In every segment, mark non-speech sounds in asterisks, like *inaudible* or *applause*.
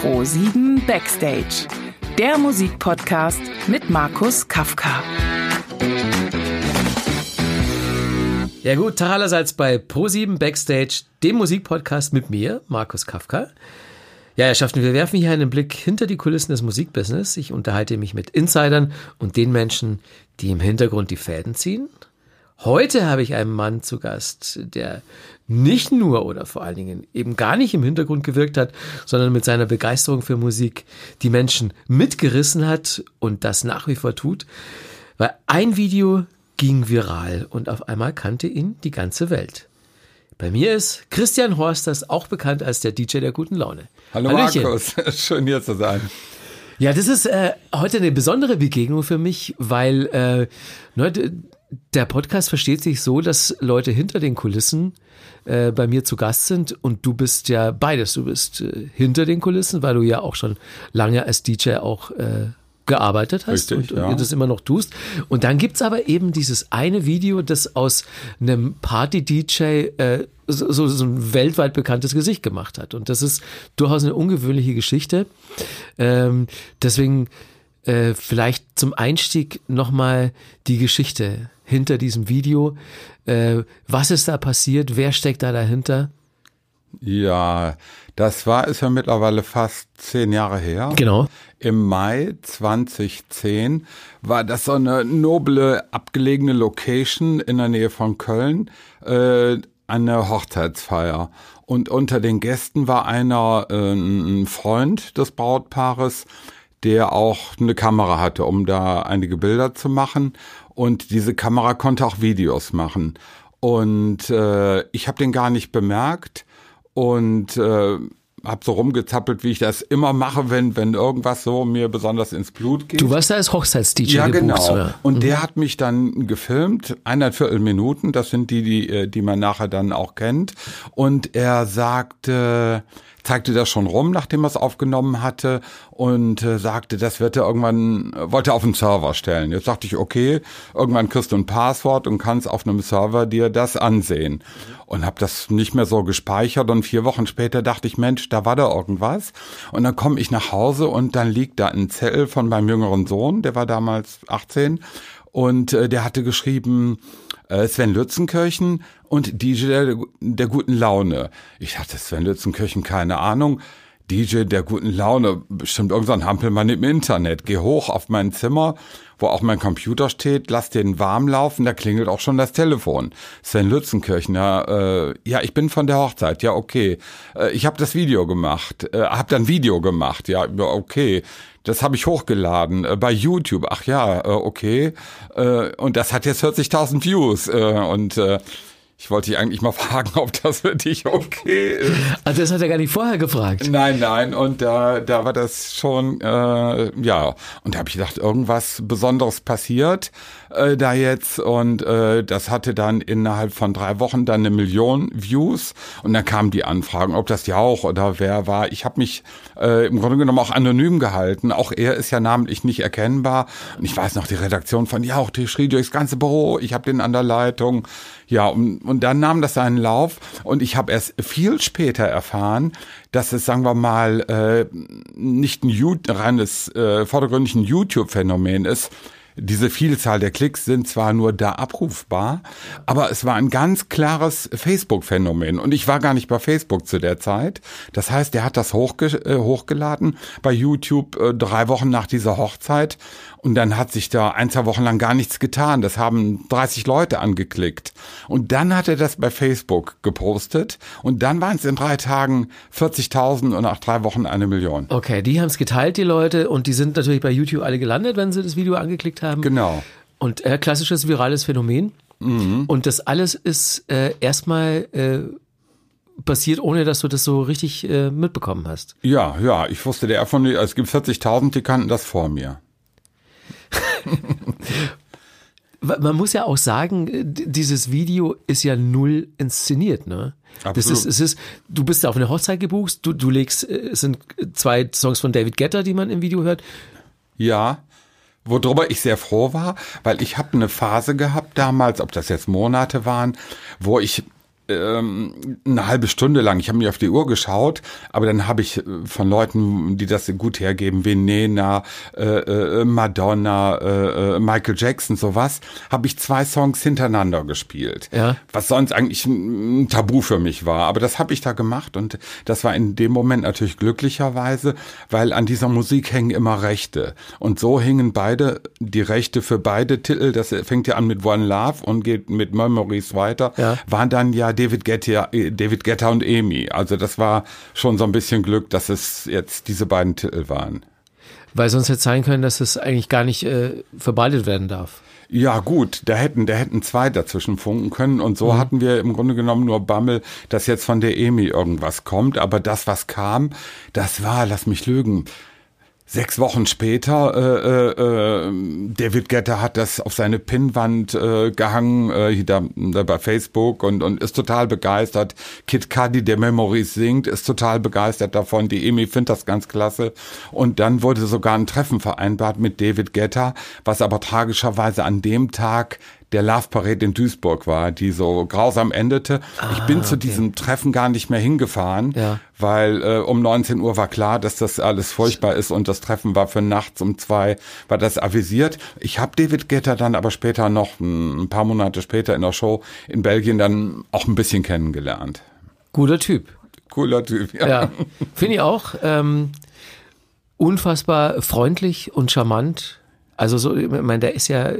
Pro7 Backstage, der Musikpodcast mit Markus Kafka. Ja gut, Tag allerseits bei Pro7 Backstage, dem Musikpodcast mit mir, Markus Kafka. Ja, Herr Schaften, wir werfen hier einen Blick hinter die Kulissen des Musikbusiness. Ich unterhalte mich mit Insidern und den Menschen, die im Hintergrund die Fäden ziehen. Heute habe ich einen Mann zu Gast, der nicht nur oder vor allen Dingen eben gar nicht im Hintergrund gewirkt hat, sondern mit seiner Begeisterung für Musik die Menschen mitgerissen hat und das nach wie vor tut. Weil ein Video ging viral und auf einmal kannte ihn die ganze Welt. Bei mir ist Christian Horsters, auch bekannt als der DJ der guten Laune. Hallo Hallöchen. Markus, *laughs* schön hier zu sein. Ja, das ist äh, heute eine besondere Begegnung für mich, weil äh, ne, der Podcast versteht sich so, dass Leute hinter den Kulissen äh, bei mir zu Gast sind und du bist ja beides. Du bist äh, hinter den Kulissen, weil du ja auch schon lange als DJ auch äh, gearbeitet hast Richtig, und, ja. und das immer noch tust. Und dann gibt's aber eben dieses eine Video, das aus einem Party-DJ äh, so, so ein weltweit bekanntes Gesicht gemacht hat. Und das ist durchaus eine ungewöhnliche Geschichte. Ähm, deswegen äh, vielleicht zum Einstieg nochmal die Geschichte hinter diesem Video. Äh, was ist da passiert? Wer steckt da dahinter? Ja, das war ist ja mittlerweile fast zehn Jahre her. Genau. Im Mai 2010 war das so eine noble, abgelegene Location in der Nähe von Köln, äh, eine Hochzeitsfeier. Und unter den Gästen war einer, äh, ein Freund des Brautpaares, der auch eine Kamera hatte, um da einige Bilder zu machen. Und diese Kamera konnte auch Videos machen. Und äh, ich habe den gar nicht bemerkt und äh, habe so rumgezappelt, wie ich das immer mache, wenn wenn irgendwas so mir besonders ins Blut geht. Du warst da als Hochzeits-DJ Ja, gebucht, genau. Oder? Und Mhm. der hat mich dann gefilmt, eineinviertel Minuten, das sind die, die, äh, die man nachher dann auch kennt. Und er sagte, zeigte das schon rum, nachdem er es aufgenommen hatte und äh, sagte, das wird er irgendwann, wollte er auf den Server stellen. Jetzt dachte ich, okay, irgendwann kriegst du ein Passwort und kannst auf einem Server dir das ansehen. Und habe das nicht mehr so gespeichert und vier Wochen später dachte ich, Mensch, da war da irgendwas. Und dann komme ich nach Hause und dann liegt da ein Zettel von meinem jüngeren Sohn, der war damals 18 und äh, der hatte geschrieben, äh, Sven Lützenkirchen und DJ der, der guten Laune. Ich dachte, Sven Lützenkirchen, keine Ahnung. DJ der guten Laune, bestimmt irgendein Hampelmann im Internet. Geh hoch auf mein Zimmer, wo auch mein Computer steht, lass den warm laufen, da klingelt auch schon das Telefon. Sven Lützenkirchen, ja, äh, ja, ich bin von der Hochzeit, ja, okay. Äh, ich habe das Video gemacht, äh, habe dann Video gemacht, ja, okay. Das habe ich hochgeladen äh, bei YouTube. Ach ja, äh, okay. Äh, und das hat jetzt 40.000 Views. Äh, und äh, ich wollte dich eigentlich mal *laughs* fragen, ob das für dich okay ist. Also das hat er gar nicht vorher gefragt. Nein, nein. Und da, da war das schon, äh, ja. Und da habe ich gedacht, irgendwas Besonderes passiert äh, da jetzt. Und äh, das hatte dann innerhalb von drei Wochen dann eine Million Views. Und dann kamen die Anfragen, ob das Jauch oder wer war. Ich habe mich äh, im Grunde genommen auch anonym gehalten. Auch er ist ja namentlich nicht erkennbar. Und ich weiß noch, die Redaktion von Jauch, die schrie durchs ganze Büro. Ich habe den an der Leitung. Ja, und, und dann nahm das seinen Lauf. Und ich habe erst viel später erfahren, dass es, sagen wir mal, äh, nicht ein reines, äh, vordergründig ein YouTube-Phänomen ist. Diese Vielzahl der Klicks sind zwar nur da abrufbar, aber es war ein ganz klares Facebook-Phänomen. Und ich war gar nicht bei Facebook zu der Zeit. Das heißt, er hat das hochge äh, hochgeladen bei YouTube äh, drei Wochen nach dieser Hochzeit. Und dann hat sich da ein, zwei Wochen lang gar nichts getan. Das haben 30 Leute angeklickt. Und dann hat er das bei Facebook gepostet. Und dann waren es in drei Tagen 40.000 und nach drei Wochen eine Million. Okay, die haben es geteilt, die Leute, und die sind natürlich bei YouTube alle gelandet, wenn sie das Video angeklickt haben. Genau. Und äh, klassisches virales Phänomen. Mhm. Und das alles ist äh, erstmal äh, passiert, ohne dass du das so richtig äh, mitbekommen hast. Ja, ja, ich wusste der von, es gibt 40.000, die kannten das vor mir. *laughs* Man muss ja auch sagen, dieses Video ist ja null inszeniert, ne? Das Absolut. ist, es ist, du bist auf eine Hochzeit gebucht, du, du legst, äh, es sind zwei Songs von David Guetta, die man im Video hört. Ja, worüber ich sehr froh war, weil ich habe eine Phase gehabt damals, ob das jetzt Monate waren, wo ich ähm, eine halbe Stunde lang. Ich habe mir auf die Uhr geschaut, aber dann habe ich äh, von Leuten, die das gut hergeben, wie Nena, äh, äh, Madonna, äh, äh, Michael Jackson, sowas, habe ich zwei Songs hintereinander gespielt. Ja. Was sonst eigentlich ein Tabu für mich war. Aber das habe ich da gemacht und das war in dem Moment natürlich glücklicherweise, weil an dieser Musik hängen immer Rechte. Und so hingen beide, die Rechte für beide Titel, das fängt ja an mit One Love und geht mit Memories weiter, Ja. waren dann ja David Guetta, äh, David Guetta und Amy. Also das war schon so ein bisschen Glück, dass es jetzt diese beiden Titel waren. Weil sonst hätte es sein können, dass es eigentlich gar nicht äh, verbreitet werden darf. Ja, gut, da hätten, da hätten zwei dazwischen funken können und so hatten wir im Grunde genommen nur Bammel, dass jetzt von der Emi irgendwas kommt, aber das, was kam, das war, lass mich lügen, Sechs Wochen später, äh, äh, äh, David Guetta hat das auf seine Pinnwand äh, gehangen, äh, da, da bei Facebook und, und ist total begeistert. Kid Cudi, der Memories singt, ist total begeistert davon. Die Emi findet das ganz klasse. Und dann wurde sogar ein Treffen vereinbart mit David Guetta, was aber tragischerweise an dem Tag der Love Parade in Duisburg war, die so grausam endete. ich bin zu diesem Treffen gar nicht mehr hingefahren, Ja. weil äh, um 19 Uhr war klar, dass das alles furchtbar ist und das Treffen war für nachts um zwei, war das avisiert. Ich habe David Guetta dann aber später noch, hm, ein paar Monate später in der Show in Belgien dann auch ein bisschen kennengelernt. Guter Typ. Cooler Typ, ja. Ja, finde ich auch. Ähm, unfassbar freundlich und charmant. Also so, ich meine, der ist ja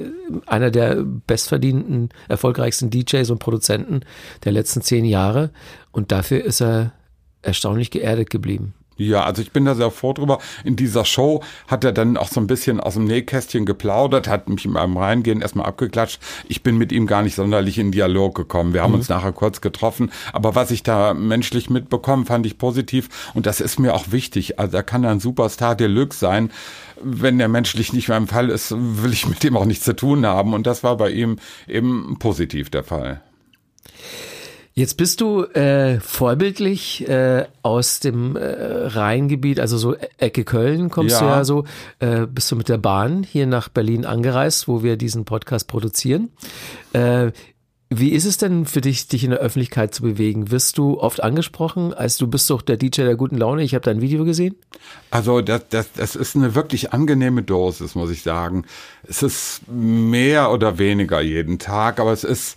einer der bestverdienten, erfolgreichsten DJs und Produzenten der letzten zehn Jahre. Und dafür ist er erstaunlich geerdet geblieben. Ja, also ich bin da sehr froh drüber. In dieser Show hat er dann auch so ein bisschen aus dem Nähkästchen geplaudert, hat mich in meinem Reingehen erstmal abgeklatscht. Ich bin mit ihm gar nicht sonderlich in Dialog gekommen. Wir haben uns nachher kurz getroffen. Aber was ich da menschlich mitbekommen, fand ich positiv. Und das ist mir auch wichtig. Also er kann ein Superstar Deluxe sein. Wenn er menschlich nicht mehr im Fall ist, will ich mit dem auch nichts zu tun haben. Und das war bei ihm eben positiv der Fall. Jetzt bist du äh, vorbildlich äh, aus dem äh, Rheingebiet, also so Ecke Köln kommst du Ja. ja so, äh, bist du mit der Bahn hier nach Berlin angereist, wo wir diesen Podcast produzieren. Äh, wie ist es denn für dich, dich in der Öffentlichkeit zu bewegen? Wirst du oft angesprochen? Also du bist doch der DJ der guten Laune. Ich habe dein Video gesehen. Also das, das, das ist eine wirklich angenehme Dosis, muss ich sagen. Es ist mehr oder weniger jeden Tag, aber es ist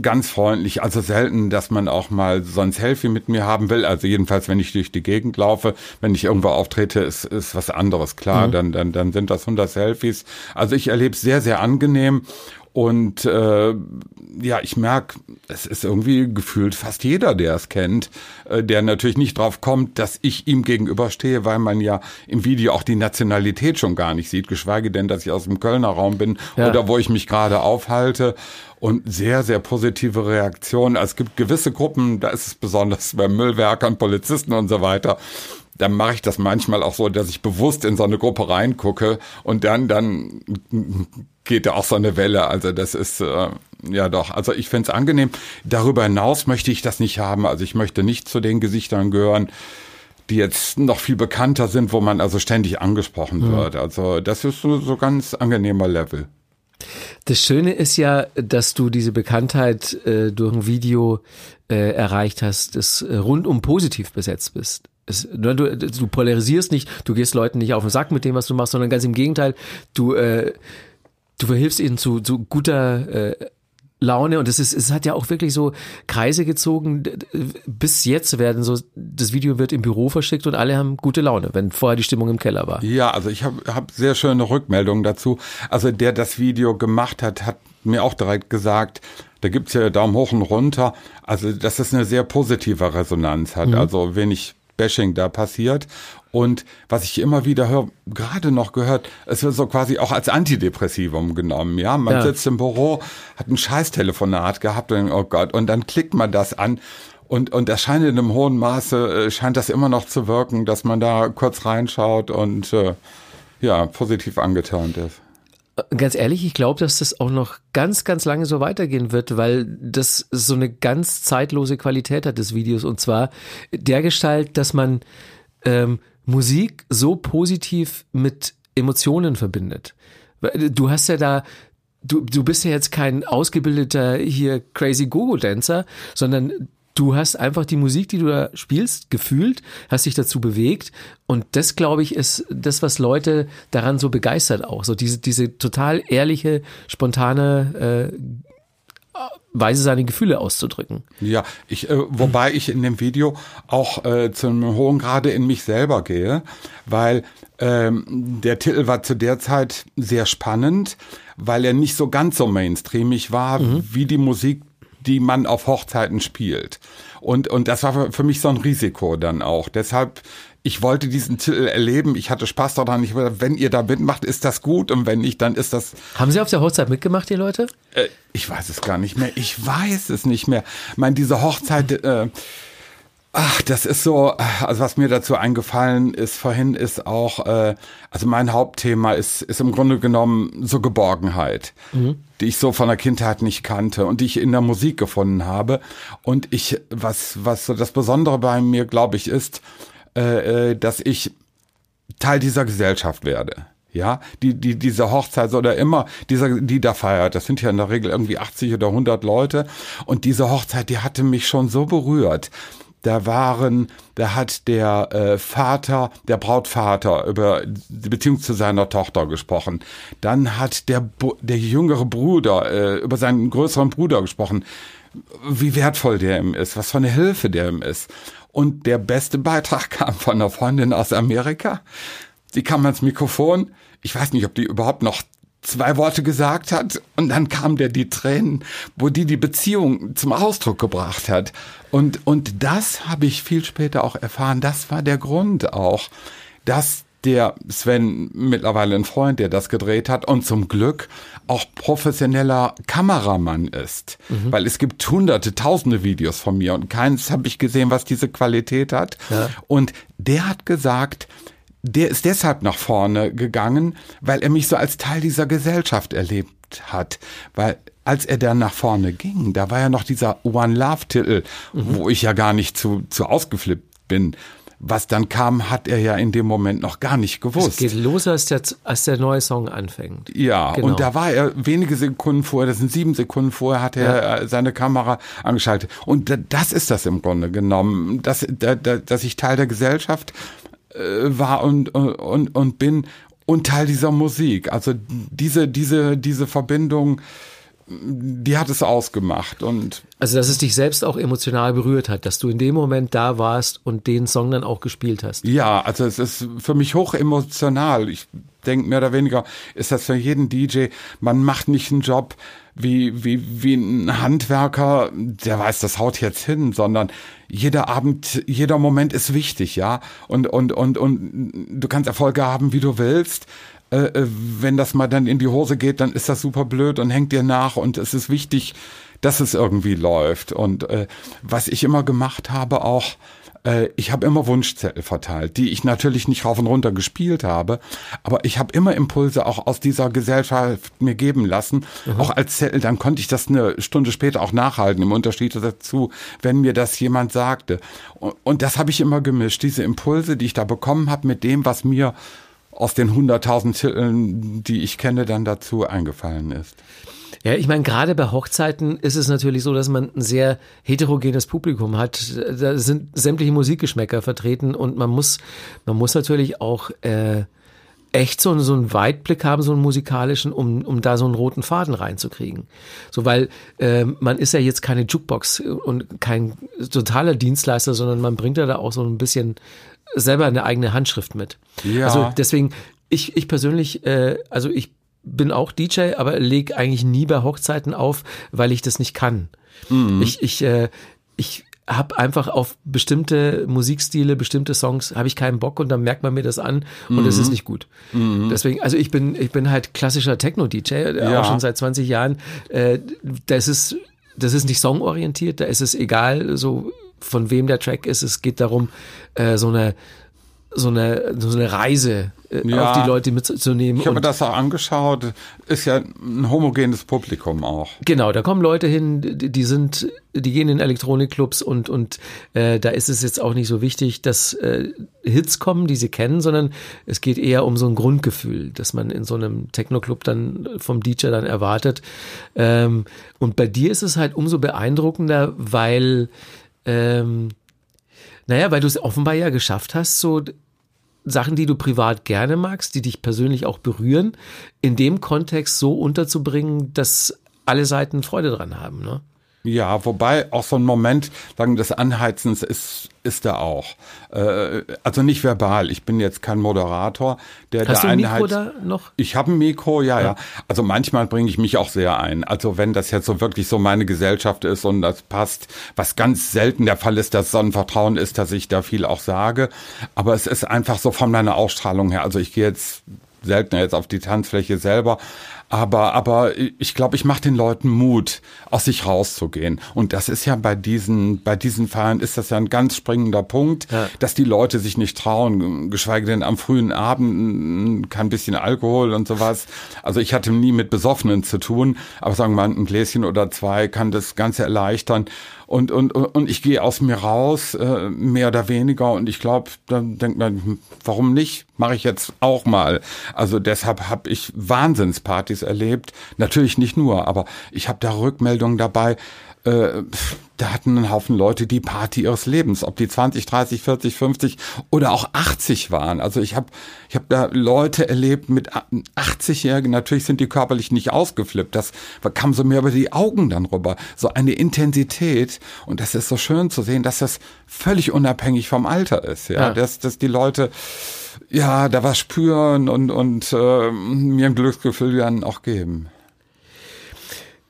ganz freundlich. Also selten, dass man auch mal so ein Selfie mit mir haben will. Also jedenfalls, wenn ich durch die Gegend laufe, wenn ich irgendwo auftrete, ist, ist was anderes. Klar, dann, dann, dann sind das 100 Selfies. Also ich erlebe es sehr, sehr angenehm. Und äh, ja, ich merke, es ist irgendwie gefühlt fast jeder, der es kennt, äh, der natürlich nicht drauf kommt, dass ich ihm gegenüberstehe, weil man ja im Video auch die Nationalität schon gar nicht sieht, geschweige denn, dass ich aus dem Kölner Raum bin Ja. oder wo ich mich gerade aufhalte. Und sehr, sehr positive Reaktionen. Also es gibt gewisse Gruppen, da ist es besonders bei Müllwerkern, Polizisten und so weiter. Dann mache ich das manchmal auch so, dass ich bewusst in so eine Gruppe reingucke und dann, dann geht da auch so eine Welle. Also das ist äh, ja doch. Also ich finde es angenehm. Darüber hinaus möchte ich das nicht haben. Also ich möchte nicht zu den Gesichtern gehören, die jetzt noch viel bekannter sind, wo man also ständig angesprochen wird. Also das ist so, so ganz angenehmer Level. Das Schöne ist ja, dass du diese Bekanntheit äh, durch ein Video äh, erreicht hast, das äh, rundum positiv besetzt bist. Es, ne, du, du polarisierst nicht, du gehst Leuten nicht auf den Sack mit dem, was du machst, sondern ganz im Gegenteil, du, äh, du verhilfst ihnen zu, zu guter äh, Laune und es ist, es hat ja auch wirklich so Kreise gezogen. Bis jetzt werden so, das Video wird im Büro verschickt und alle haben gute Laune, wenn vorher die Stimmung im Keller war. Ja, also ich habe hab sehr schöne Rückmeldungen dazu. Also der das Video gemacht hat, hat mir auch direkt gesagt, da gibt's ja Daumen hoch und runter, also dass es eine sehr positive Resonanz hat, also wenig Bashing da passiert. Und was ich immer wieder höre, gerade noch gehört, es wird so quasi auch als Antidepressivum genommen. Ja, man Ja. sitzt im Büro, hat ein Scheißtelefonat gehabt und oh Gott, und dann klickt man das an. Und, und das scheint in einem hohen Maße, äh, scheint das immer noch zu wirken, dass man da kurz reinschaut und äh, ja, positiv angeturnt ist. Ganz ehrlich, ich glaube, dass das auch noch ganz, ganz lange so weitergehen wird, weil das so eine ganz zeitlose Qualität hat des Videos und zwar der Gestalt, dass man ähm, Musik so positiv mit Emotionen verbindet. Weil Du hast ja da du, du bist ja jetzt kein ausgebildeter hier crazy Gogo-Dancer, sondern du hast einfach die Musik, die du da spielst, gefühlt, hast dich dazu bewegt. Und das, glaube ich, ist das, was Leute daran so begeistert auch. So diese, diese total ehrliche, spontane äh, Weise, seine Gefühle auszudrücken. Ja, ich, äh, wobei ich in dem Video auch äh, zu einem hohen Grade in mich selber gehe, weil ähm, der Titel war zu der Zeit sehr spannend, weil er nicht so ganz so mainstreamig war mhm. wie die Musik, die man auf Hochzeiten spielt. Und, und das war für mich so ein Risiko dann auch. Deshalb, ich wollte diesen Titel erleben. Ich hatte Spaß daran. Ich, wenn ihr da mitmacht, ist das gut. Und wenn nicht, dann ist das. Haben Sie auf der Hochzeit mitgemacht, die Leute? Äh, ich weiß es gar nicht mehr. Ich weiß es nicht mehr. Ich meine, diese Hochzeit, äh, Ach, das ist so, also was mir dazu eingefallen ist vorhin ist auch, äh, also mein Hauptthema ist, ist im Grunde genommen so Geborgenheit, mhm. die ich so von der Kindheit nicht kannte und die ich in der Musik gefunden habe. Und ich, was, was so das Besondere bei mir, glaube ich, ist, äh, äh, dass ich Teil dieser Gesellschaft werde. Ja, die, die, diese Hochzeit oder immer dieser, die da feiert, das sind ja in der Regel irgendwie 80 oder 100 Leute. Und diese Hochzeit, die hatte mich schon so berührt da waren, da hat der äh, Vater, der Brautvater über die Beziehung zu seiner Tochter gesprochen. Dann hat der, der jüngere Bruder äh, über seinen größeren Bruder gesprochen, wie wertvoll der ihm ist, was für eine Hilfe der ihm ist. Und der beste Beitrag *laughs* kam von einer Freundin aus Amerika. Die kam ans Mikrofon. Ich weiß nicht, ob die überhaupt noch zwei Worte gesagt hat und dann kam der die Tränen, wo die die Beziehung zum Ausdruck gebracht hat. Und, und das habe ich viel später auch erfahren. Das war der Grund auch, dass der Sven mittlerweile ein Freund, der das gedreht hat und zum Glück auch professioneller Kameramann ist. Mhm. Weil es gibt hunderte, tausende Videos von mir und keins habe ich gesehen, was diese Qualität hat. Ja. Und der hat gesagt, der ist deshalb nach vorne gegangen, weil er mich so als Teil dieser Gesellschaft erlebt hat. Weil als er dann nach vorne ging, da war ja noch dieser One Love Titel, mhm. wo ich ja gar nicht zu, zu ausgeflippt bin. Was dann kam, hat er ja in dem Moment noch gar nicht gewusst. Es geht los, als der, als der neue Song anfängt. Ja, genau. und da war er wenige Sekunden vorher, das sind sieben Sekunden vorher, hat er ja. seine Kamera angeschaltet. Und das ist das im Grunde genommen, dass, dass ich Teil der Gesellschaft äh, war und, und, und bin und Teil dieser Musik. Also diese, diese, diese Verbindung, die hat es ausgemacht und also dass es dich selbst auch emotional berührt hat, dass du in dem Moment da warst und den Song dann auch gespielt hast. Ja, also es ist für mich hoch emotional. Ich denke mehr oder weniger ist das für jeden DJ. Man macht nicht einen Job wie wie wie ein Handwerker, der weiß, das haut jetzt hin, sondern jeder Abend, jeder Moment ist wichtig, ja. Und, und, und, und du kannst Erfolge haben, wie du willst. Äh, äh, wenn das mal dann in die Hose geht, dann ist das super blöd und hängt dir nach und es ist wichtig, dass es irgendwie läuft. Und äh, was ich immer gemacht habe, auch ich habe immer Wunschzettel verteilt, die ich natürlich nicht rauf und runter gespielt habe, aber ich habe immer Impulse auch aus dieser Gesellschaft mir geben lassen, mhm. auch als Zettel, dann konnte ich das eine Stunde später auch nachhalten, im Unterschied dazu, wenn mir das jemand sagte. Und, und das habe ich immer gemischt, diese Impulse, die ich da bekommen habe, mit dem, was mir aus den hunderttausend Titeln, die ich kenne, dann dazu eingefallen ist. Ja, ich meine, gerade bei Hochzeiten ist es natürlich so, dass man ein sehr heterogenes Publikum hat. Da sind sämtliche Musikgeschmäcker vertreten und man muss, man muss natürlich auch äh, echt so, so einen Weitblick haben, so einen musikalischen, um, um da so einen roten Faden reinzukriegen. So, weil äh, man ist ja jetzt keine Jukebox und kein totaler Dienstleister, sondern man bringt ja da auch so ein bisschen selber eine eigene Handschrift mit. Ja. Also deswegen, ich, ich persönlich, äh, also ich bin auch DJ, aber leg eigentlich nie bei Hochzeiten auf, weil ich das nicht kann. Mhm. Ich, ich, äh, ich habe einfach auf bestimmte Musikstile, bestimmte Songs, habe ich keinen Bock und dann merkt man mir das an und es mhm. ist nicht gut. Mhm. Deswegen, also ich bin, ich bin halt klassischer Techno-DJ, äh, ja. auch schon seit 20 Jahren. Äh, das ist, das ist nicht songorientiert, da ist es egal, so von wem der Track ist. Es geht darum, äh, so eine so eine, so eine Reise äh, ja, auf die Leute mitzunehmen. Ich habe mir das auch angeschaut. Ist ja ein homogenes Publikum auch. Genau, da kommen Leute hin, die sind, die gehen in Elektronikclubs und und äh, da ist es jetzt auch nicht so wichtig, dass äh, Hits kommen, die sie kennen, sondern es geht eher um so ein Grundgefühl, dass man in so einem Techno-Club dann vom DJ dann erwartet. Ähm, und bei dir ist es halt umso beeindruckender, weil ähm, naja, weil du es offenbar ja geschafft hast, so Sachen, die du privat gerne magst, die dich persönlich auch berühren, in dem Kontext so unterzubringen, dass alle Seiten Freude dran haben, ne? Ja, wobei auch so ein Moment sagen des Anheizens ist ist er auch. Äh, also nicht verbal. Ich bin jetzt kein Moderator, der Hast der du ein Mikro da noch? Ich habe ein Mikro, ja, ja, ja. Also manchmal bringe ich mich auch sehr ein. Also wenn das jetzt so wirklich so meine Gesellschaft ist und das passt, was ganz selten der Fall ist, dass so ein Vertrauen ist, dass ich da viel auch sage. Aber es ist einfach so von meiner Ausstrahlung her. Also ich gehe jetzt seltener jetzt auf die Tanzfläche selber. Aber, aber ich glaube, ich mache den Leuten Mut, aus sich rauszugehen. Und das ist ja bei diesen, bei diesen Feiern ist das ja ein ganz springender Punkt, ja. dass die Leute sich nicht trauen, geschweige denn am frühen Abend kein bisschen Alkohol und sowas. Also ich hatte nie mit Besoffenen zu tun, aber sagen wir mal, ein Gläschen oder zwei kann das Ganze erleichtern und, und, und ich gehe aus mir raus, äh, mehr oder weniger. Und ich glaube, dann denkt man, warum nicht? Mache ich jetzt auch mal. Also deshalb habe ich Wahnsinnspartys erlebt. Natürlich nicht nur, aber ich habe da Rückmeldungen dabei äh, da hatten einen Haufen Leute die Party ihres Lebens, ob die 20, 30, 40, 50 oder auch 80 waren. Also ich habe ich hab da Leute erlebt mit 80-Jährigen, natürlich sind die körperlich nicht ausgeflippt, das kam so mehr über die Augen dann rüber, so eine Intensität und das ist so schön zu sehen, dass das völlig unabhängig vom Alter ist, ja, ja. Dass, dass die Leute ja da was spüren und, und äh, mir ein Glücksgefühl dann auch geben.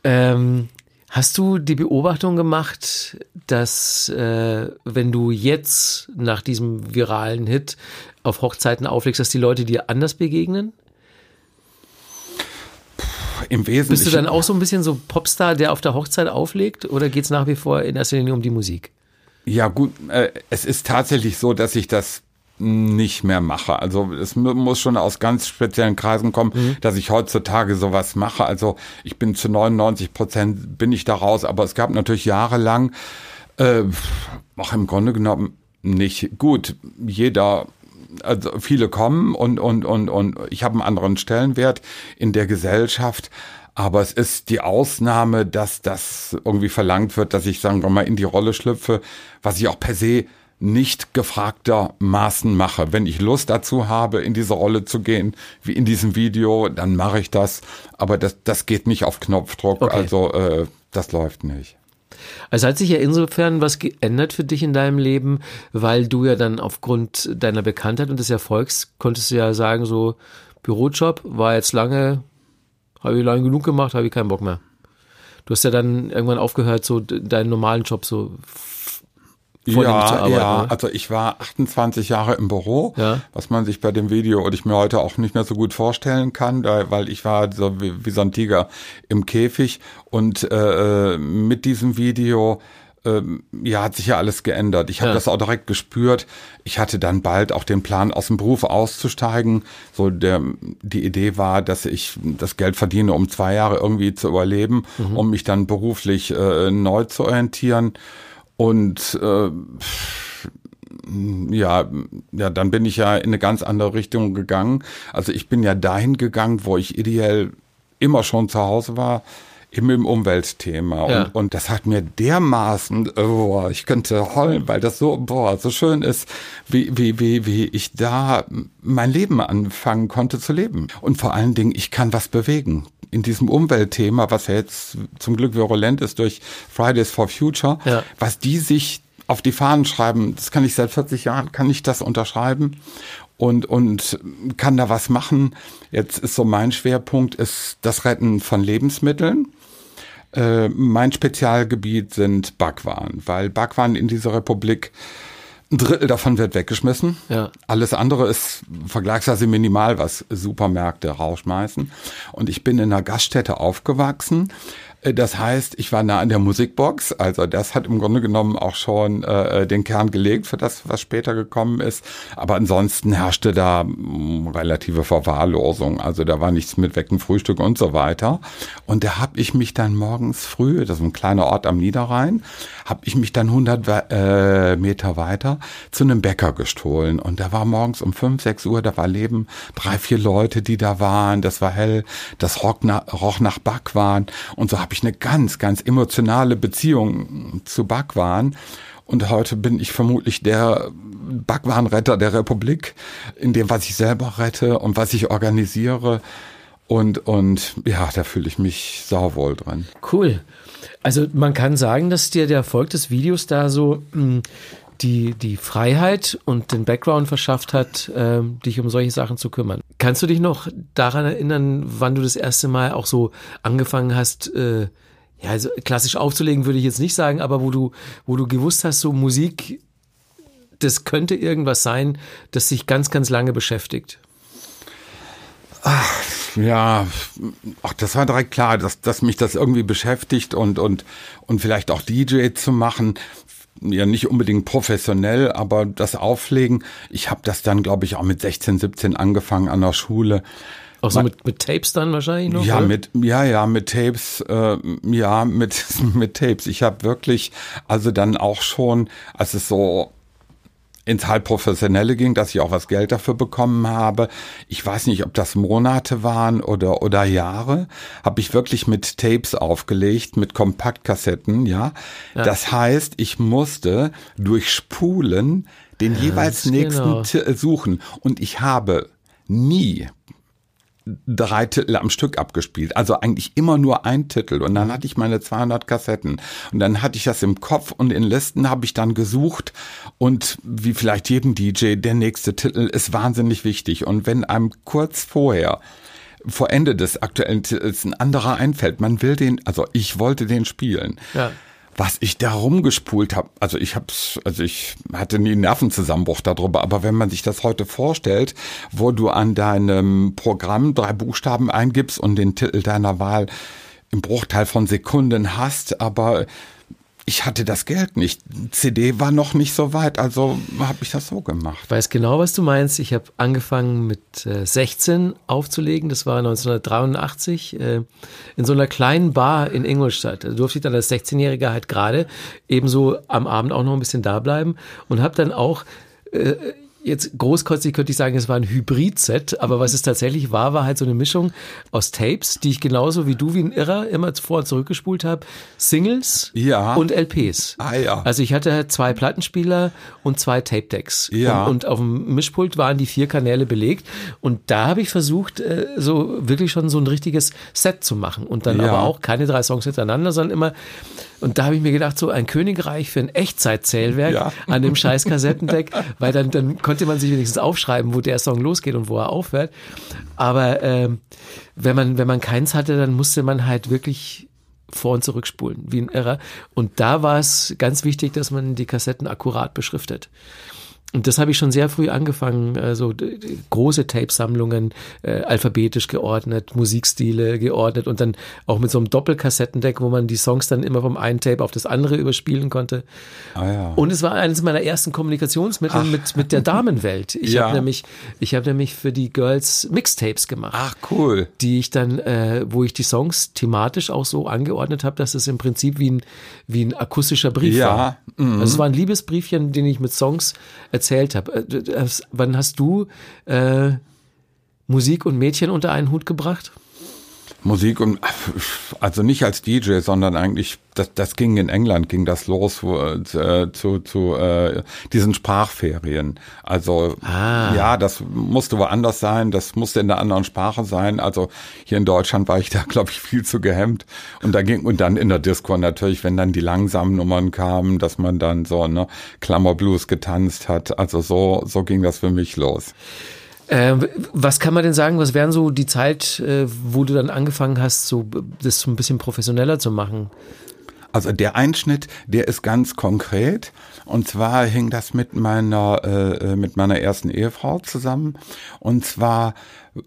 Ähm, Hast du die Beobachtung gemacht, dass äh, wenn du jetzt nach diesem viralen Hit auf Hochzeiten auflegst, dass die Leute dir anders begegnen? Im Wesentlichen. Bist du dann auch so ein bisschen so Popstar, der auf der Hochzeit auflegt, oder geht es nach wie vor in erster Linie um die Musik? Ja, gut, äh, es ist tatsächlich so, dass ich das nicht mehr mache. Also es muss schon aus ganz speziellen Kreisen kommen, mhm. dass ich heutzutage sowas mache. Also ich bin zu 99 Prozent bin ich da raus, aber es gab natürlich jahrelang, äh, auch im Grunde genommen nicht gut. Jeder also viele kommen und und und und ich habe einen anderen Stellenwert in der Gesellschaft, aber es ist die Ausnahme, dass das irgendwie verlangt wird, dass ich sagen wir mal in die Rolle schlüpfe, was ich auch per se nicht gefragtermaßen mache. Wenn ich Lust dazu habe, in diese Rolle zu gehen, wie in diesem Video, dann mache ich das. Aber das, das geht nicht auf Knopfdruck. Okay. Also äh, das läuft nicht. Also hat sich ja insofern was geändert für dich in deinem Leben, weil du ja dann aufgrund deiner Bekanntheit und des Erfolgs konntest du ja sagen, so Bürojob war jetzt lange, habe ich lange genug gemacht, habe ich keinen Bock mehr. Du hast ja dann irgendwann aufgehört, so deinen normalen Job so ja, zu arbeiten. Ja, ne? also ich war 28 Jahre im Büro, ja. was man sich bei dem Video und ich mir heute auch nicht mehr so gut vorstellen kann, weil ich war so wie, wie so ein Tiger im Käfig und äh, mit diesem Video ähm, ja, hat sich ja alles geändert. Ich habe ja. das auch direkt gespürt. Ich hatte dann bald auch den Plan, aus dem Beruf auszusteigen. So der, die Idee war, dass ich das Geld verdiene, um zwei Jahre irgendwie zu überleben, mhm. um mich dann beruflich äh, neu zu orientieren. Und äh, ja, ja, dann bin ich ja in eine ganz andere Richtung gegangen. Also ich bin ja dahin gegangen, wo ich ideell immer schon zu Hause war, eben im Umweltthema. Ja. Und, und das hat mir dermaßen, oh, ich könnte heulen, weil das so, boah, so schön ist, wie, wie, wie, wie ich da mein Leben anfangen konnte zu leben. Und vor allen Dingen, ich kann was bewegen in diesem Umweltthema, was ja jetzt zum Glück virulent ist durch Fridays for Future, ja. was die sich auf die Fahnen schreiben, das kann ich seit 40 Jahren, kann ich das unterschreiben und, und kann da was machen. Jetzt ist so mein Schwerpunkt, ist das Retten von Lebensmitteln. Äh, mein Spezialgebiet sind Backwaren, weil Backwaren in dieser Republik ein Drittel davon wird weggeschmissen. Ja. Alles andere ist vergleichsweise minimal, was Supermärkte rausschmeißen. Und ich bin in einer Gaststätte aufgewachsen, das heißt, ich war nah an der Musikbox. Also das hat im Grunde genommen auch schon äh, den Kern gelegt für das, was später gekommen ist. Aber ansonsten herrschte da mh, mm, relative Verwahrlosung. Also da war nichts mit Wecken, Frühstück und so weiter. Und da habe ich mich dann morgens früh, das ist ein kleiner Ort am Niederrhein, habe ich mich dann 100 äh, Meter weiter zu einem Bäcker gestohlen. Und da war morgens um 5, 6 Uhr, da war Leben, drei, vier Leute, die da waren. Das war hell, das roch nach, roch nach Backwaren. Und so habe ich eine ganz, ganz emotionale Beziehung zu Backwaren. Und heute bin ich vermutlich der Backwarenretter der Republik, in dem, was ich selber rette und was ich organisiere. Und, und ja, da fühle ich mich sauwohl drin. Cool. Also man kann sagen, dass dir der Erfolg des Videos da so mh, hm, die, die Freiheit und den Background verschafft hat, äh, dich um solche Sachen zu kümmern. Kannst du dich noch daran erinnern, wann du das erste Mal auch so angefangen hast, äh, ja, also klassisch aufzulegen würde ich jetzt nicht sagen, aber wo du, wo du gewusst hast, so Musik, das könnte irgendwas sein, das sich ganz, ganz lange beschäftigt? Ach, ja, ach, das war direkt klar, dass, dass mich das irgendwie beschäftigt und, und, und vielleicht auch DJ zu machen. Ja, nicht unbedingt professionell, aber das Auflegen. Ich habe das dann, glaube ich, auch mit 16, 17 angefangen an der Schule. Auch so mit, mit Tapes dann wahrscheinlich noch? Ja, oder? mit ja, ja, mit Tapes, äh, ja, mit *laughs* mit Tapes. Ich habe wirklich, also dann auch schon, als es so ins halbprofessionelle ging, dass ich auch was Geld dafür bekommen habe. Ich weiß nicht, ob das Monate waren oder oder Jahre. Habe ich wirklich mit Tapes aufgelegt, mit Kompaktkassetten, ja? ja. Das heißt, ich musste durch Spulen den ja, jeweils nächsten genau. suchen und ich habe nie drei Titel am Stück abgespielt. Also eigentlich immer nur ein Titel. Und dann hatte ich meine 200 Kassetten. Und dann hatte ich das im Kopf und in Listen habe ich dann gesucht. Und wie vielleicht jedem DJ, der nächste Titel ist wahnsinnig wichtig. Und wenn einem kurz vorher vor Ende des aktuellen Titels ein anderer einfällt, man will den, also ich wollte den spielen. Ja was ich da rumgespult habe, also ich hab's, also ich hatte nie einen Nervenzusammenbruch darüber, aber wenn man sich das heute vorstellt, wo du an deinem Programm drei Buchstaben eingibst und den Titel deiner Wahl im Bruchteil von Sekunden hast, aber ich hatte das Geld nicht. CD war noch nicht so weit, also habe ich das so gemacht. Ich weiß genau, was du meinst. Ich habe angefangen mit äh, 16 aufzulegen. Das war 1983 äh, in so einer kleinen Bar in Ingolstadt. Da durfte ich dann als 16-Jähriger halt gerade ebenso am Abend auch noch ein bisschen da bleiben und habe dann auch äh, jetzt großkotzig könnte ich sagen, es war ein Hybrid-Set, aber was es tatsächlich war, war halt so eine Mischung aus Tapes, die ich genauso wie du wie ein Irrer immer vor und zurückgespult habe, Singles ja. und LPs. Ah, ja. Also ich hatte zwei Plattenspieler und zwei Tape-Decks. Ja. Und, und, auf dem Mischpult waren die vier Kanäle belegt und da habe ich versucht, äh, so wirklich schon so ein richtiges Set zu machen und dann ja. aber auch keine drei Songs hintereinander, sondern immer und da habe ich mir gedacht, so ein Königreich für ein Echtzeitzählwerk ja. an dem scheiß Kassettendeck, *laughs* weil dann, dann konnte man sich wenigstens aufschreiben, wo der Song losgeht und wo er aufhört. Aber ähm, wenn man, wenn man keins hatte, dann musste man halt wirklich vor und zurückspulen, wie ein Irrer. Und da war es ganz wichtig, dass man die Kassetten akkurat beschriftet. Und das habe ich schon sehr früh angefangen, also große Tape-Sammlungen, äh, alphabetisch geordnet, Musikstile geordnet und dann auch mit so einem Doppelkassettendeck, wo man die Songs dann immer vom einen Tape auf das andere überspielen konnte. Ah, ja. Und es war eines meiner ersten Kommunikationsmittel mit, mit der Damenwelt. Ich ja. habe nämlich, ich habe nämlich für die Girls Mixtapes gemacht. Ach cool. Die ich dann, äh, wo ich die Songs thematisch auch so angeordnet habe, dass es im Prinzip wie ein, wie ein akustischer Brief ja. war. Mhm. Also es war ein Liebesbriefchen, den ich mit Songs erzählt habe. Äh, wann hast du äh, Musik und Mädchen unter einen Hut gebracht? Musik und also nicht als DJ, sondern eigentlich das, das ging in England ging das los wo, äh, zu zu äh, diesen Sprachferien. Also ah. ja, das musste woanders sein, das musste in einer anderen Sprache sein. Also hier in Deutschland war ich da glaube ich viel zu gehemmt und da ging und dann in der Disco natürlich, wenn dann die langsamen Nummern kamen, dass man dann so ne Klammerblues getanzt hat. Also so so ging das für mich los. Äh, was kann man denn sagen, was wären so die Zeit, äh, wo du dann angefangen hast, so das so ein bisschen professioneller zu machen? Also der Einschnitt, der ist ganz konkret. Und zwar hing das mit meiner äh, mit meiner ersten Ehefrau zusammen. Und zwar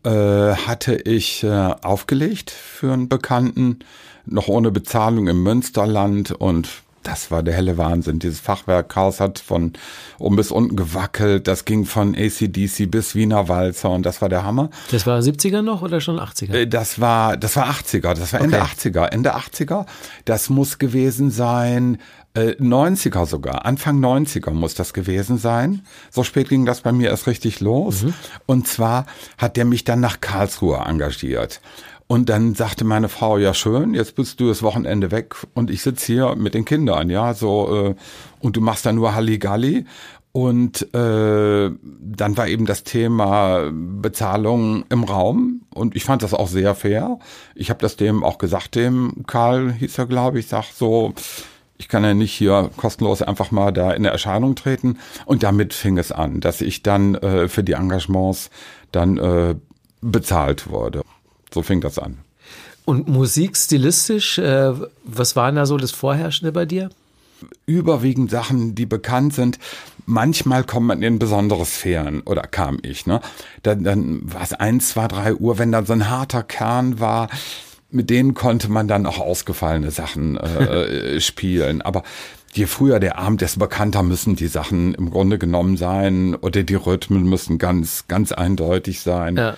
äh, hatte ich äh, aufgelegt für einen Bekannten, noch ohne Bezahlung im Münsterland und das war der helle Wahnsinn. Dieses Fachwerkhaus hat von oben bis unten gewackelt. Das ging von ACDC bis Wiener Walzer und das war der Hammer. Das war 70er noch oder schon 80er? Äh, das war, das war 80er. Das war Ende okay. 80er. Ende 80er. Das muss gewesen sein, äh, 90er sogar. Anfang 90er muss das gewesen sein. So spät ging das bei mir erst richtig los. Mhm. Und zwar hat der mich dann nach Karlsruhe engagiert. Und dann sagte meine Frau, ja schön, jetzt bist du das Wochenende weg und ich sitze hier mit den Kindern, ja, so, äh, und du machst da nur Halligalli. Und äh, dann war eben das Thema Bezahlung im Raum und ich fand das auch sehr fair. Ich habe das dem auch gesagt, dem Karl hieß er, glaube ich, sag so, ich kann ja nicht hier kostenlos einfach mal da in Erscheinung treten. Und damit fing es an, dass ich dann äh, für die Engagements dann äh, bezahlt wurde. So fing das an. Und musikstilistisch, äh, was war da so das Vorherrschende bei dir? Überwiegend Sachen, die bekannt sind. Manchmal kommt man in besondere Sphären oder kam ich. Ne? Dann, dann war es eins, zwei, drei Uhr, wenn da so ein harter Kern war. Mit denen konnte man dann auch ausgefallene Sachen äh, *laughs* spielen. Aber je früher der Abend, desto bekannter müssen die Sachen im Grunde genommen sein oder die Rhythmen müssen ganz, ganz eindeutig sein. Ja.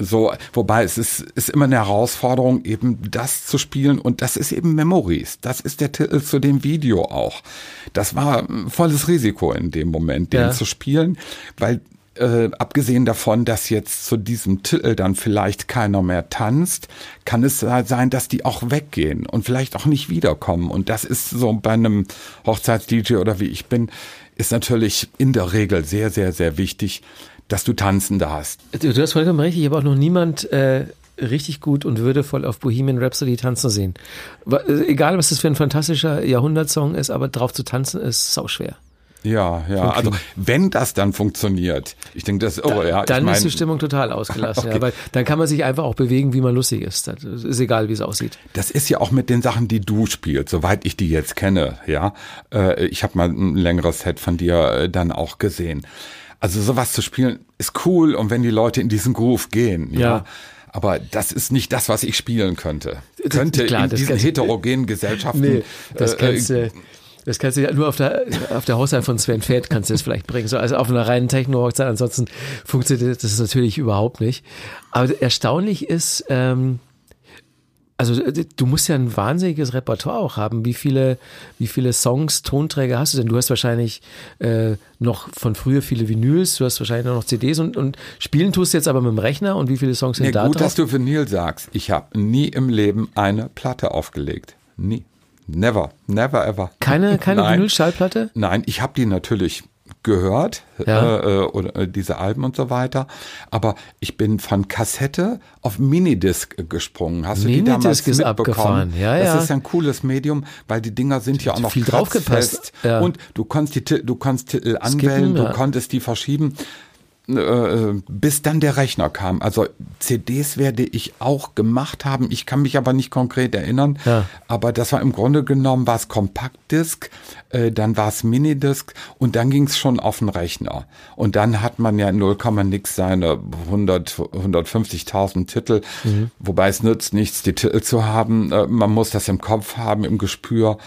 So, wobei es ist, ist immer eine Herausforderung, eben das zu spielen und das ist eben Memories. Das ist der Titel zu dem Video auch. Das war volles Risiko in dem Moment, den ja. zu spielen, weil äh, abgesehen davon, dass jetzt zu diesem Titel dann vielleicht keiner mehr tanzt, kann es sein, dass die auch weggehen und vielleicht auch nicht wiederkommen. Und das ist so bei einem Hochzeits-DJ oder wie ich bin, ist natürlich in der Regel sehr, sehr, sehr wichtig, dass du Tanzende hast. Du, du hast vollkommen recht, ich habe auch noch niemand äh, richtig gut und würdevoll auf Bohemian Rhapsody tanzen sehen. Äh, egal, was das für ein fantastischer Jahrhundertsong ist, aber drauf zu tanzen ist sau schwer. Ja, ja. Also wenn das dann funktioniert, ich denke, das oh, da, ja. Dann mein, ist die Stimmung total ausgelassen. *laughs* okay. ja, weil dann kann man sich einfach auch bewegen, wie man lustig ist. Das ist egal, wie es aussieht. Das ist ja auch mit den Sachen, die du spielst, soweit ich die jetzt kenne. Ja, äh, ich habe mal ein längeres Set von dir äh, dann auch gesehen. Also sowas zu spielen ist cool und wenn die Leute in diesen Groove gehen, ja. ja. Aber das ist nicht das, was ich spielen könnte. Könnte Klar, in diesen heterogenen Gesellschaften. Nee, das äh, kannst du. Das kannst du ja nur auf der, auf der Hochzeit von Sven Fett kannst du das vielleicht bringen. So, also auf einer reinen Techno-Hochzeit, ansonsten funktioniert das natürlich überhaupt nicht. Aber erstaunlich ist, ähm, also äh, du musst ja ein wahnsinniges Repertoire auch haben. Wie viele, wie viele Songs, Tonträger hast du denn? Du hast wahrscheinlich äh, noch von früher viele Vinyls, du hast wahrscheinlich noch CDs und, und spielen tust du jetzt aber mit dem Rechner und wie viele Songs sind nee, da gut, drauf? dass du Vinyl sagst. Ich habe nie im Leben eine Platte aufgelegt. Nie. Never, never ever. Keine, *laughs* keine Vinyl-Schallplatte? Nein, ich habe die natürlich gehört, ja. äh, äh oder äh, diese Alben und so weiter. Aber ich bin von Kassette auf Minidisc gesprungen. Hast Minidisc du die damals ist abgefahren. Ja, ja. Das ist ein cooles Medium, weil die Dinger sind ja auch noch viel draufgepasst. Ja. Und du konntest die, du konntest Titel anwählen, Skippen, du konntest die verschieben. Äh, bis dann der Rechner kam. Also CDs werde ich auch gemacht haben. Ich kann mich aber nicht konkret erinnern. Ja. Aber das war im Grunde genommen war es Kompaktdisk, äh, dann war es Minidisc und dann ging es schon auf den Rechner. Und dann hat man ja 0, nix seine 100, 150.000 Titel. Mhm. Wobei es nützt nichts, die Titel zu haben. Äh, man muss das im Kopf haben, im Gespür.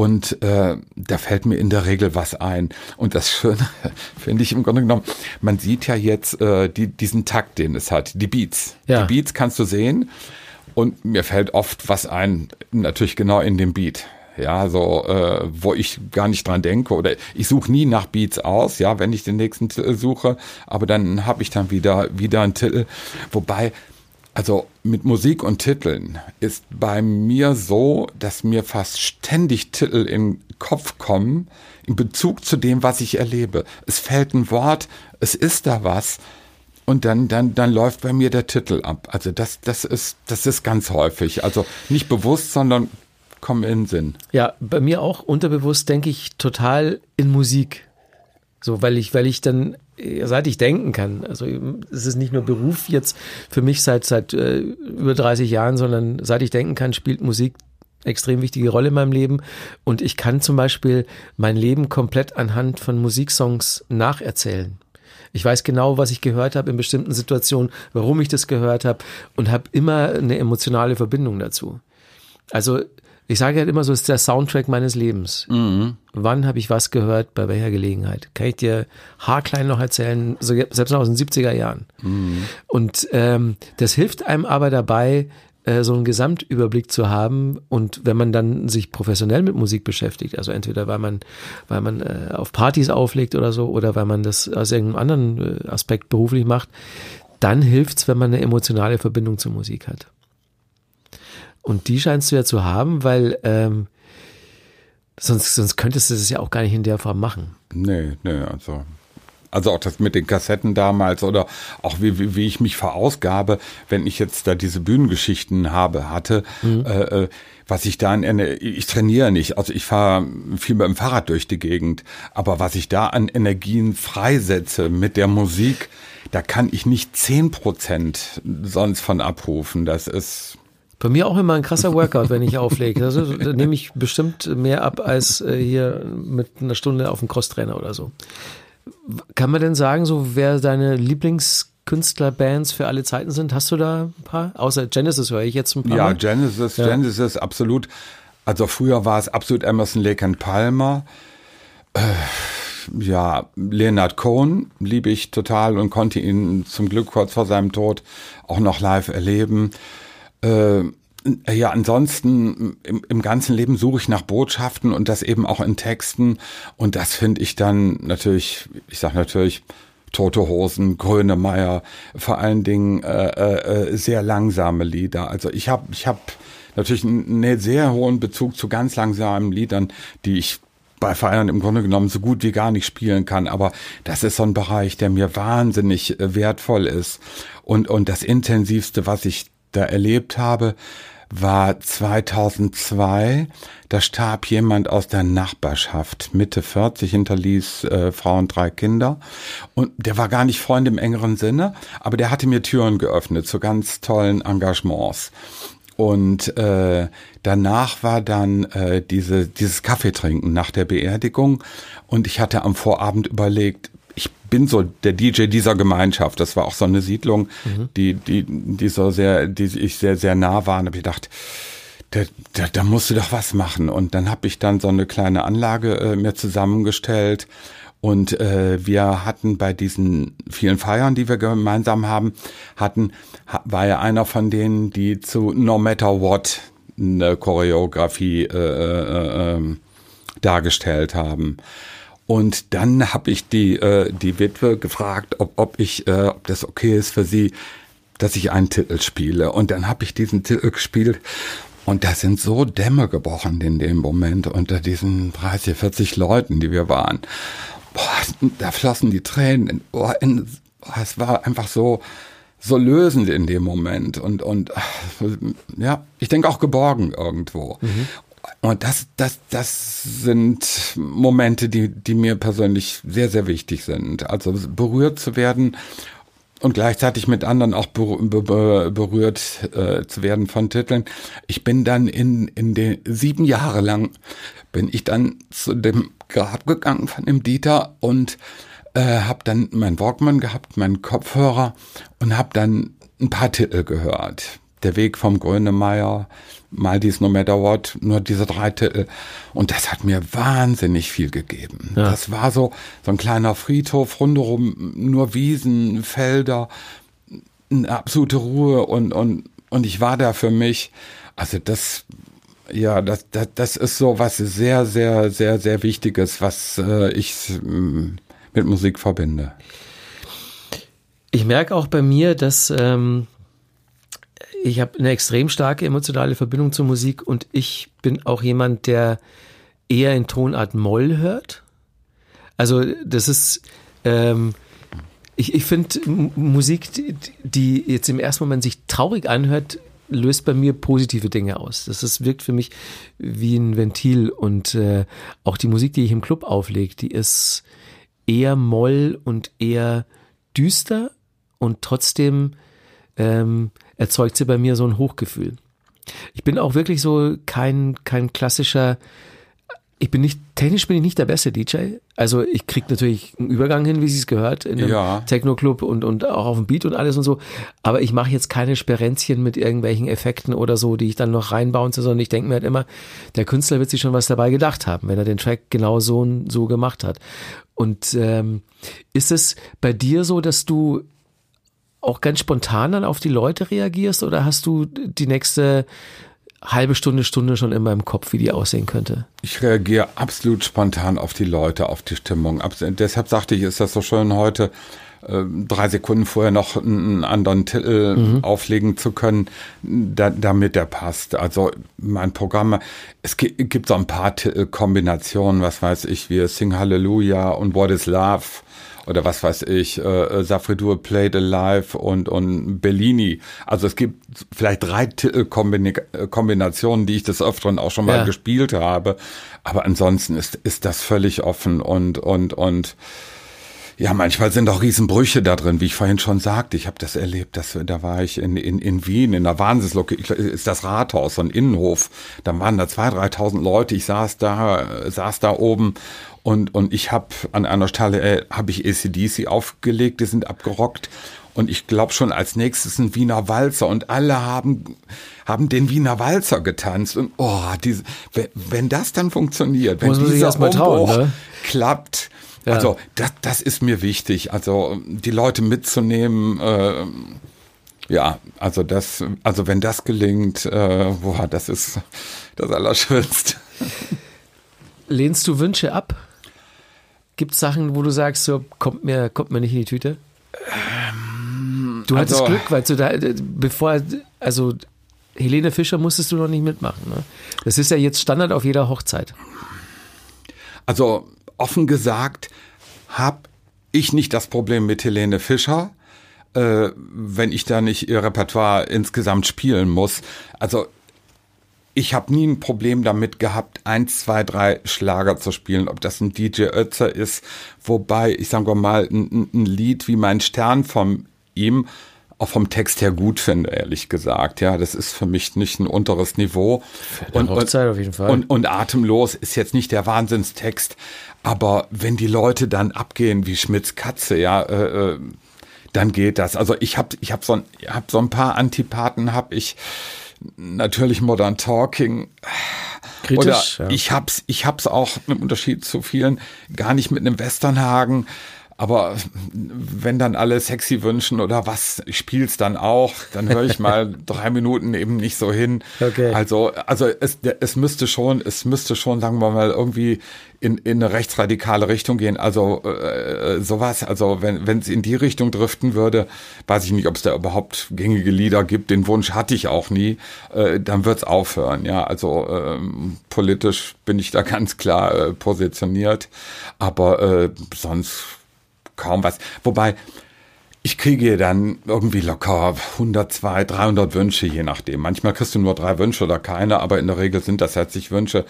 Und äh, da fällt mir in der Regel was ein. Und das Schöne *laughs* finde ich im Grunde genommen, man sieht ja jetzt äh, die, diesen Takt, den es hat, die Beats. Ja. Die Beats kannst du sehen. Und mir fällt oft was ein, natürlich genau in dem Beat. Ja, so, äh, wo ich gar nicht dran denke oder ich suche nie nach Beats aus, ja, wenn ich den nächsten Titel suche, aber dann habe ich dann wieder wieder einen Titel, wobei also mit Musik und Titeln ist bei mir so, dass mir fast ständig Titel in den Kopf kommen in Bezug zu dem, was ich erlebe. Es fällt ein Wort, es ist da was und dann dann dann läuft bei mir der Titel ab. Also das das ist das ist ganz häufig. Also nicht bewusst, sondern kommen in den Sinn. Ja, bei mir auch unterbewusst denke ich total in Musik. So, weil ich weil ich dann seit ich denken kann. Also es ist nicht nur Beruf jetzt für mich seit seit äh, über 30 Jahren, sondern seit ich denken kann, spielt Musik extrem wichtige Rolle in meinem Leben und ich kann zum Beispiel mein Leben komplett anhand von Musiksongs nacherzählen. Ich weiß genau, was ich gehört habe in bestimmten Situationen, warum ich das gehört habe und habe immer eine emotionale Verbindung dazu. Also ich sage halt immer so, es ist der Soundtrack meines Lebens. Mhm. Wann habe ich was gehört, bei welcher Gelegenheit? Kann ich dir haarklein noch erzählen, so, selbst noch aus den 70er Jahren. Mhm. Und ähm, das hilft einem aber dabei, äh, so einen Gesamtüberblick zu haben und wenn man dann sich professionell mit Musik beschäftigt, also entweder weil man, weil man äh, auf Partys auflegt oder so oder weil man das aus irgendeinem anderen äh, Aspekt beruflich macht, dann hilft's, wenn man eine emotionale Verbindung zur Musik hat. Und die scheinst du ja zu haben, weil ähm, sonst, sonst könntest du das ja auch gar nicht in der Form machen. Nee, nee, also. Also auch das mit den Kassetten damals oder auch wie, wie, wie ich mich verausgabe, wenn ich jetzt da diese Bühnengeschichten habe, hatte, mhm. äh, äh was ich da an, ich trainiere nicht, also ich fahre viel mit dem Fahrrad durch die Gegend, aber was ich da an Energien freisetze mit der Musik, da kann ich nicht zehn Prozent sonst von abrufen. Das ist, bei mir auch immer ein krasser Workout, wenn ich auflege. Also, da nehme ich bestimmt mehr ab als äh, hier mit einer Stunde auf dem Crosstrainer oder so. Kann man denn sagen, so wer deine Lieblingskünstlerbands für alle Zeiten sind? Hast du da ein paar? Außer Genesis höre ich jetzt ein paar. Ja, Mal. Genesis, ja. Genesis, absolut. Also früher war es absolut Emerson, Lake and Palmer. Äh, ja, Leonard Cohen liebe ich total und konnte ihn zum Glück kurz vor seinem Tod auch noch live erleben. Äh, ja, ansonsten im, im ganzen Leben suche ich nach Botschaften und das eben auch in Texten. Und das finde ich dann natürlich, ich sag natürlich, Tote Hosen, Grönemeyer, vor allen Dingen äh, äh, sehr langsame Lieder. Also ich habe ich hab natürlich einen sehr hohen Bezug zu ganz langsamen Liedern, die ich bei Feiern im Grunde genommen so gut wie gar nicht spielen kann. Aber das ist so ein Bereich, der mir wahnsinnig äh, wertvoll ist. Und, und das Intensivste, was ich da erlebt habe, war 2002. Da starb jemand aus der Nachbarschaft, Mitte 40, hinterließ äh, Frau und drei Kinder. Und der war gar nicht Freund im engeren Sinne, aber der hatte mir Türen geöffnet zu ganz tollen Engagements. Und äh, danach war dann äh, diese, dieses Kaffeetrinken nach der Beerdigung. Und ich hatte am Vorabend überlegt, ich bin so der DJ dieser Gemeinschaft. Das war auch so eine Siedlung, mhm. die, die, die so sehr, die ich sehr, sehr nah war. Und habe ich gedacht, da, da, da musst du doch was machen. Und dann habe ich dann so eine kleine Anlage äh, mir zusammengestellt. Und äh, wir hatten bei diesen vielen Feiern, die wir gemeinsam haben, hatten, war ja einer von denen, die zu No Matter What eine Choreografie äh, äh, äh, dargestellt haben. Und dann habe ich die, äh, die Witwe gefragt, ob, ob ich, äh, ob das okay ist für sie, dass ich einen Titel spiele. Und dann habe ich diesen Titel gespielt. Und da sind so Dämme gebrochen in dem Moment unter diesen 30, 40 Leuten, die wir waren. Boah, da flossen die Tränen. Boah, in, boah, es war einfach so, so lösend in dem Moment und und ja, ich denke auch geborgen irgendwo. Mhm. Und das, das, das sind Momente, die, die mir persönlich sehr, sehr wichtig sind. Also berührt zu werden und gleichzeitig mit anderen auch berührt äh, zu werden von Titeln. Ich bin dann in, in den sieben Jahre lang bin ich dann zu dem Grab gegangen von dem Dieter und äh, habe dann meinen Walkman gehabt, meinen Kopfhörer und habe dann ein paar Titel gehört. Der Weg vom Grönemeyer, mal dies No Matter What, nur diese drei Titel. Und das hat mir wahnsinnig viel gegeben. Ja. Das war so, so ein kleiner Friedhof, rundherum nur Wiesen, Felder, eine absolute Ruhe und, und, und ich war da für mich. Also das, ja, das, das, das ist so was sehr, sehr, sehr, sehr Wichtiges, was äh, ich äh, mit Musik verbinde. Ich merke auch bei mir, dass ähm, ich habe eine extrem starke emotionale Verbindung zur Musik und ich bin auch jemand, der eher in Tonart Moll hört. Also das ist, ähm, ich, ich finde Musik, die, jetzt im ersten Moment sich traurig anhört, löst bei mir positive Dinge aus. Das ist, wirkt für mich wie ein Ventil und äh, auch die Musik, die ich im Club auflege, die ist eher Moll und eher düster und trotzdem ähm, erzeugt sie bei mir so ein Hochgefühl. Ich bin auch wirklich so kein, kein klassischer ich bin nicht, technisch bin ich nicht der beste DJ. Also ich krieg natürlich einen Übergang hin, wie sie es gehört, in einem Ja. Techno-Club und, und auch auf dem Beat und alles und so. Aber ich mache jetzt keine Sperenzchen mit irgendwelchen Effekten oder so, die ich dann noch reinbauen soll, sondern ich denke mir halt immer, der Künstler wird sich schon was dabei gedacht haben, wenn er den Track genau so, so gemacht hat. Und ähm, ist es bei dir so, dass du auch ganz spontan dann auf die Leute reagierst oder hast du die nächste halbe Stunde, Stunde schon immer im Kopf, wie die aussehen könnte? Ich reagiere absolut spontan auf die Leute, auf die Stimmung. Abs deshalb sagte ich, ist das so schön heute äh, drei Sekunden vorher noch einen anderen Titel auflegen zu können, da, damit der passt. Also mein Programm, es gi- gibt so ein paar Titelkombinationen, was weiß ich, wie Sing Hallelujah und What is Love oder was weiß ich, äh, Safridur Played Alive und, und Bellini. Also es gibt vielleicht drei Titelkombinationen, die ich des Öfteren auch schon mal Ja. gespielt habe. Aber ansonsten ist, ist das völlig offen und, und, und ja, manchmal sind auch Riesenbrüche da drin, wie ich vorhin schon sagte. Ich habe das erlebt, dass, da war ich in, in, in Wien, in der Wahnsinnslocke, ist das Rathaus, so ein Innenhof. Da waren da zwei, dreitausend Leute. Ich saß da, äh, saß da oben und, und ich habe an einer Stelle, äh, habe ich ACDC aufgelegt, die sind abgerockt. Und ich glaube schon als nächstes ein Wiener Walzer und alle haben, haben den Wiener Walzer getanzt. Und oh, diese, wenn, wenn das dann funktioniert, wenn dieser mal trauen, Umbruch ne? klappt, Ja. also das, das ist mir wichtig. Also die Leute mitzunehmen, äh, ja, also das, also wenn das gelingt, äh, boah, das ist das Allerschönste. Lehnst du Wünsche ab? Gibt es Sachen, wo du sagst, so kommt mir, kommt mir nicht in die Tüte? du hattest also- Glück, weil du da, äh, bevor, also Helene Fischer musstest du noch nicht mitmachen. Ne? Das ist ja jetzt Standard auf jeder Hochzeit. Also offen gesagt, habe ich nicht das Problem mit Helene Fischer, äh, wenn ich da nicht ihr Repertoire insgesamt spielen muss. Also ich habe nie ein Problem damit gehabt, eins, zwei, drei Schlager zu spielen, ob das ein DJ Ötzer ist, wobei ich sage mal ein, ein Lied wie mein Stern von ihm auch vom Text her gut finde, ehrlich gesagt. Ja, das ist für mich nicht ein unteres Niveau. eine Hochzeit auf jeden Fall. Und, und atemlos ist jetzt nicht der Wahnsinnstext, aber wenn die Leute dann abgehen wie Schmidts Katze, ja, äh, äh, dann geht das. Also ich habe ich hab so, ein, hab so ein paar Antipathen, habe ich natürlich Modern Talking. Kritisch, Oder ja. ich hab's, ich hab's auch im Unterschied zu vielen gar nicht mit einem Westernhagen. Aber wenn dann alle sexy wünschen oder was, ich spiel's dann auch, dann höre ich mal *laughs* drei Minuten eben nicht so hin. Okay. Also, also es, es müsste schon, es müsste schon, sagen wir mal, irgendwie in, in eine rechtsradikale Richtung gehen. Also äh, sowas, also wenn wenn es in die Richtung driften würde, weiß ich nicht, ob es da überhaupt gängige Lieder gibt. Den Wunsch hatte ich auch nie. Äh, dann wird's aufhören. Ja, also ähm, politisch bin ich da *laughs* ganz klar äh, positioniert, aber äh, sonst kaum was. Wobei ich kriege dann irgendwie locker 100, 200, 300 Wünsche, je nachdem. Manchmal kriegst du nur drei Wünsche oder keine, aber in der Regel sind das 60 Wünsche.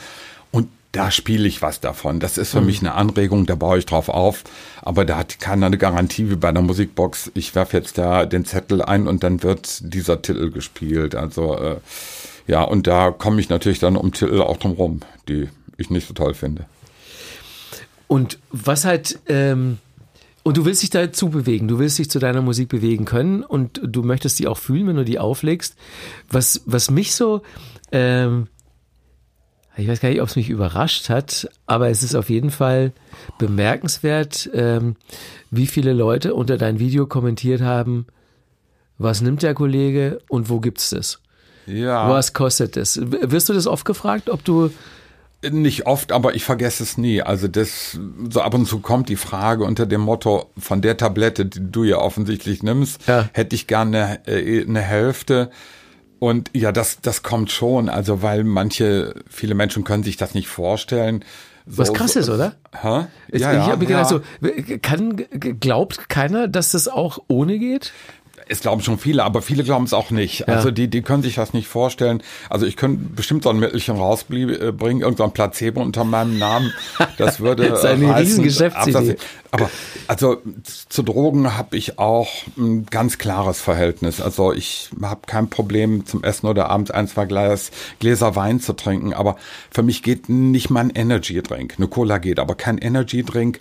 Und da spiele ich was davon. Das ist für mich eine Anregung, da baue ich drauf auf. Aber da hat keiner eine Garantie wie bei der Musikbox. Ich werfe jetzt da den Zettel ein und dann wird dieser Titel gespielt. Also äh, ja, und da komme ich natürlich dann um Titel auch drum rum, die ich nicht so toll finde. Und was halt, ähm, und du willst dich dazu bewegen, du willst dich zu deiner Musik bewegen können und du möchtest die auch fühlen, wenn du die auflegst. Was, was mich so, ähm, ich weiß gar nicht, ob es mich überrascht hat, aber es ist auf jeden Fall bemerkenswert, ähm, wie viele Leute unter dein Video kommentiert haben, was nimmt der Kollege und wo gibt's das? Ja. Was kostet das? Wirst du das oft gefragt, ob du Nicht oft, aber ich vergesse es nie. Also das, so ab und zu kommt die Frage unter dem Motto, von der Tablette, die du ja offensichtlich nimmst, Ja. hätte ich gerne äh, eine Hälfte. Und ja, das, das kommt schon. Also, weil manche, viele Menschen können sich das nicht vorstellen. So, Was krass ist, oder? Hä? Ich, Ja, ich habe mir gedacht, ja. so, kann, glaubt keiner, dass das auch ohne geht? Es glauben schon viele, aber viele glauben es auch nicht. Ja. Also die, die können sich das nicht vorstellen. Also ich könnte bestimmt so ein Mittelchen rausbringen, irgendein Placebo unter meinem Namen. Das würde *laughs* das ist eine riesen Geschäftsidee. Aber also zu Drogen habe ich auch ein ganz klares Verhältnis. Also ich habe kein Problem zum Essen oder abends ein, zwei Glas, Gläser Wein zu trinken. Aber für mich geht nicht mal ein Energy Drink. Eine Cola geht, aber kein Energy Drink.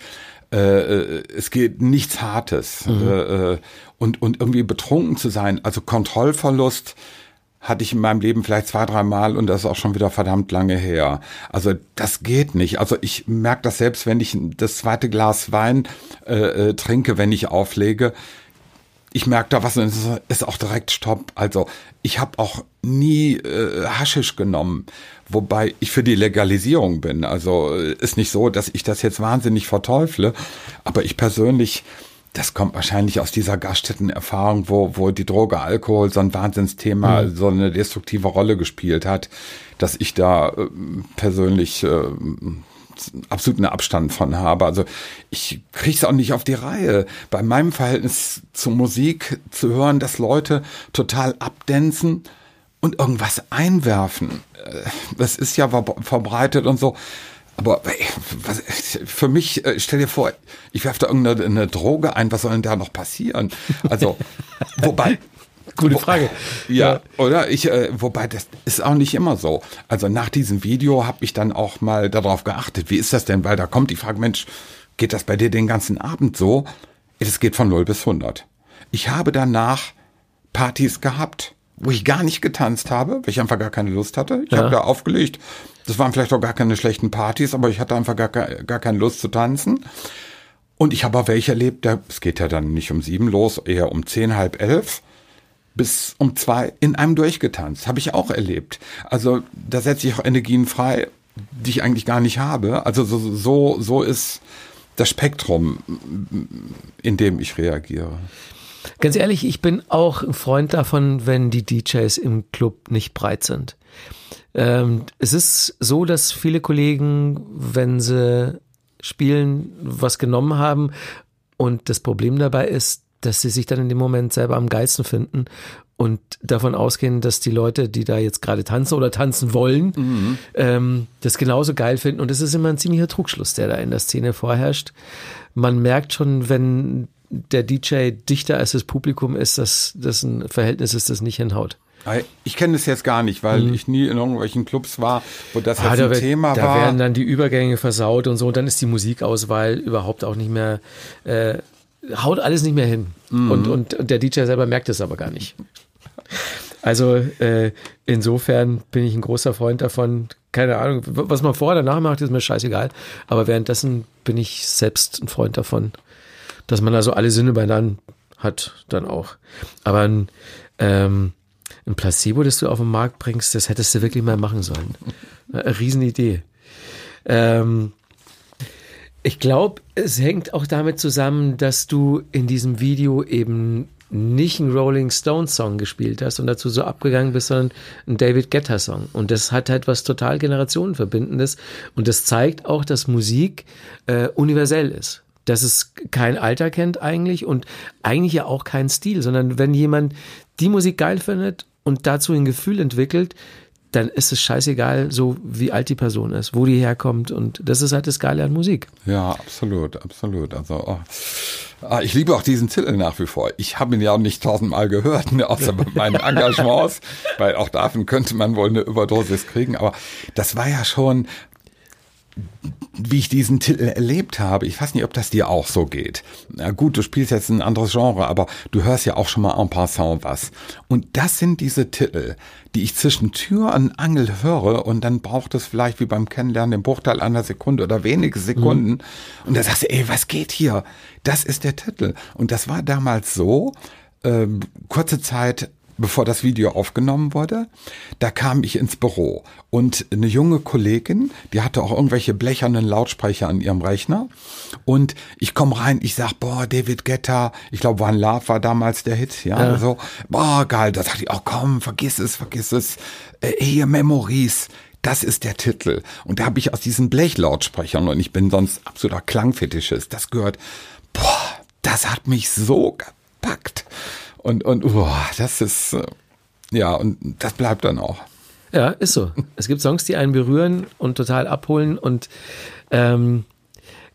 Äh, äh es geht nichts Hartes. Mhm. Äh, äh, und, und irgendwie betrunken zu sein, also Kontrollverlust, hatte ich in meinem Leben vielleicht zwei, drei Mal und das ist auch schon wieder verdammt lange her. Also das geht nicht. Also ich merke das selbst, wenn ich das zweite Glas Wein äh, äh, trinke, wenn ich auflege. Ich merke da was und es ist auch direkt Stopp. Also ich habe auch nie äh, Haschisch genommen, wobei ich für die Legalisierung bin. Also äh, ist nicht so, dass ich das jetzt wahnsinnig verteufle, aber ich persönlich das kommt wahrscheinlich aus dieser Gaststättenerfahrung, wo, wo die Droge Alkohol so ein Wahnsinnsthema, mhm. so eine destruktive Rolle gespielt hat, dass ich da äh, persönlich äh, absoluten Abstand von habe. Also ich krieg's auch nicht auf die Reihe. Bei meinem Verhältnis zur Musik zu hören, dass Leute total abdänzen und irgendwas einwerfen. Äh, das ist ja verbreitet und so. Aber was, für mich, äh, stell dir vor, ich werfe da irgendeine Droge ein, was soll denn da noch passieren? Also, *laughs* wobei. Gute Frage. *laughs* Ja, ja, oder? Ich, äh, wobei, das ist auch nicht immer so. Also nach diesem Video habe ich dann auch mal darauf geachtet, wie ist das denn? Weil da kommt die Frage, Mensch, geht das bei dir den ganzen Abend so? Es geht von 0 bis 100. Ich habe danach Partys gehabt, wo ich gar nicht getanzt habe, weil ich einfach gar keine Lust hatte. Ich ja. habe da aufgelegt, das waren vielleicht auch gar keine schlechten Partys, aber ich hatte einfach gar, gar keine Lust zu tanzen. Und ich habe auch welche erlebt, es geht ja dann nicht um sieben los, eher um zehn, halb elf bis um zwei in einem durchgetanzt. Habe ich auch erlebt. Also da setze ich auch Energien frei, die ich eigentlich gar nicht habe. Also so, so, so ist das Spektrum, in dem ich reagiere. Ganz ehrlich, ich bin auch ein Freund davon, wenn die DJs im Club nicht breit sind. Ähm, es ist so, dass viele Kollegen, wenn sie spielen, was genommen haben und das Problem dabei ist, dass sie sich dann in dem Moment selber am geilsten finden und davon ausgehen, dass die Leute, die da jetzt gerade tanzen oder tanzen wollen, mhm. ähm, das genauso geil finden. Und es ist immer ein ziemlicher Trugschluss, der da in der Szene vorherrscht. Man merkt schon, wenn der DJ dichter als das Publikum ist, dass das ein Verhältnis ist, das nicht hinhaut. Ich kenne das jetzt gar nicht, weil hm. ich nie in irgendwelchen Clubs war, wo das ah, jetzt ein da Thema da war. Da werden dann die Übergänge versaut und so und dann ist die Musikauswahl überhaupt auch nicht mehr, äh, haut alles nicht mehr hin. Mhm. Und, und, und, der DJ selber merkt es aber gar nicht. Also äh, insofern bin ich ein großer Freund davon. Keine Ahnung, was man vorher danach macht, ist mir scheißegal. Aber währenddessen bin ich selbst ein Freund davon, dass man also alle Sinne beieinander hat, dann auch. Aber ein, ähm, ein Placebo, das du auf den Markt bringst, das hättest du wirklich mal machen sollen. Eine Riesenidee. Ähm, ich glaube, es hängt auch damit zusammen, dass du in diesem Video eben nicht einen Rolling Stones Song gespielt hast und dazu so abgegangen bist, sondern einen David Guetta Song. Und das hat halt was total Generationenverbindendes. Und das zeigt auch, dass Musik äh, universell ist dass es kein Alter kennt eigentlich und eigentlich ja auch keinen Stil, sondern wenn jemand die Musik geil findet und dazu ein Gefühl entwickelt, dann ist es scheißegal, so wie alt die Person ist, wo die herkommt. Und das ist halt das Geile an Musik. Ja, absolut, absolut. Also, oh. Ah, ich liebe auch diesen Titel nach wie vor. Ich habe ihn ja auch nicht tausendmal gehört, ne, außer bei meinen *laughs* Engagements, weil auch davon könnte man wohl eine Überdosis kriegen. Aber das war ja schon wie ich diesen Titel erlebt habe, ich weiß nicht, ob das dir auch so geht. Na gut, du spielst jetzt ein anderes Genre, aber du hörst ja auch schon mal en passant was. Und das sind diese Titel, die ich zwischen Tür und Angel höre und dann braucht es vielleicht wie beim Kennenlernen den Bruchteil einer Sekunde oder wenige Sekunden. Mhm. Und da sagst du, ey, was geht hier? Das ist der Titel. Und das war damals so, ähm, kurze Zeit bevor das Video aufgenommen wurde, da kam ich ins Büro und eine junge Kollegin, die hatte auch irgendwelche blechernen Lautsprecher an ihrem Rechner und ich komme rein, ich sag, boah, David Guetta, ich glaube, One Love war damals der Hit, ja, ja. so, boah, geil, da sagte ich, oh komm, vergiss es, vergiss es, äh, hier Memories, das ist der Titel. Und da habe ich aus diesen Blechlautsprechern, und ich bin sonst absoluter Klangfetischist, das gehört, boah, das hat mich so gepackt. Und, und oh, das ist, ja, und das bleibt dann auch. Ja, ist so. Es gibt Songs, die einen berühren und total abholen. Und ähm,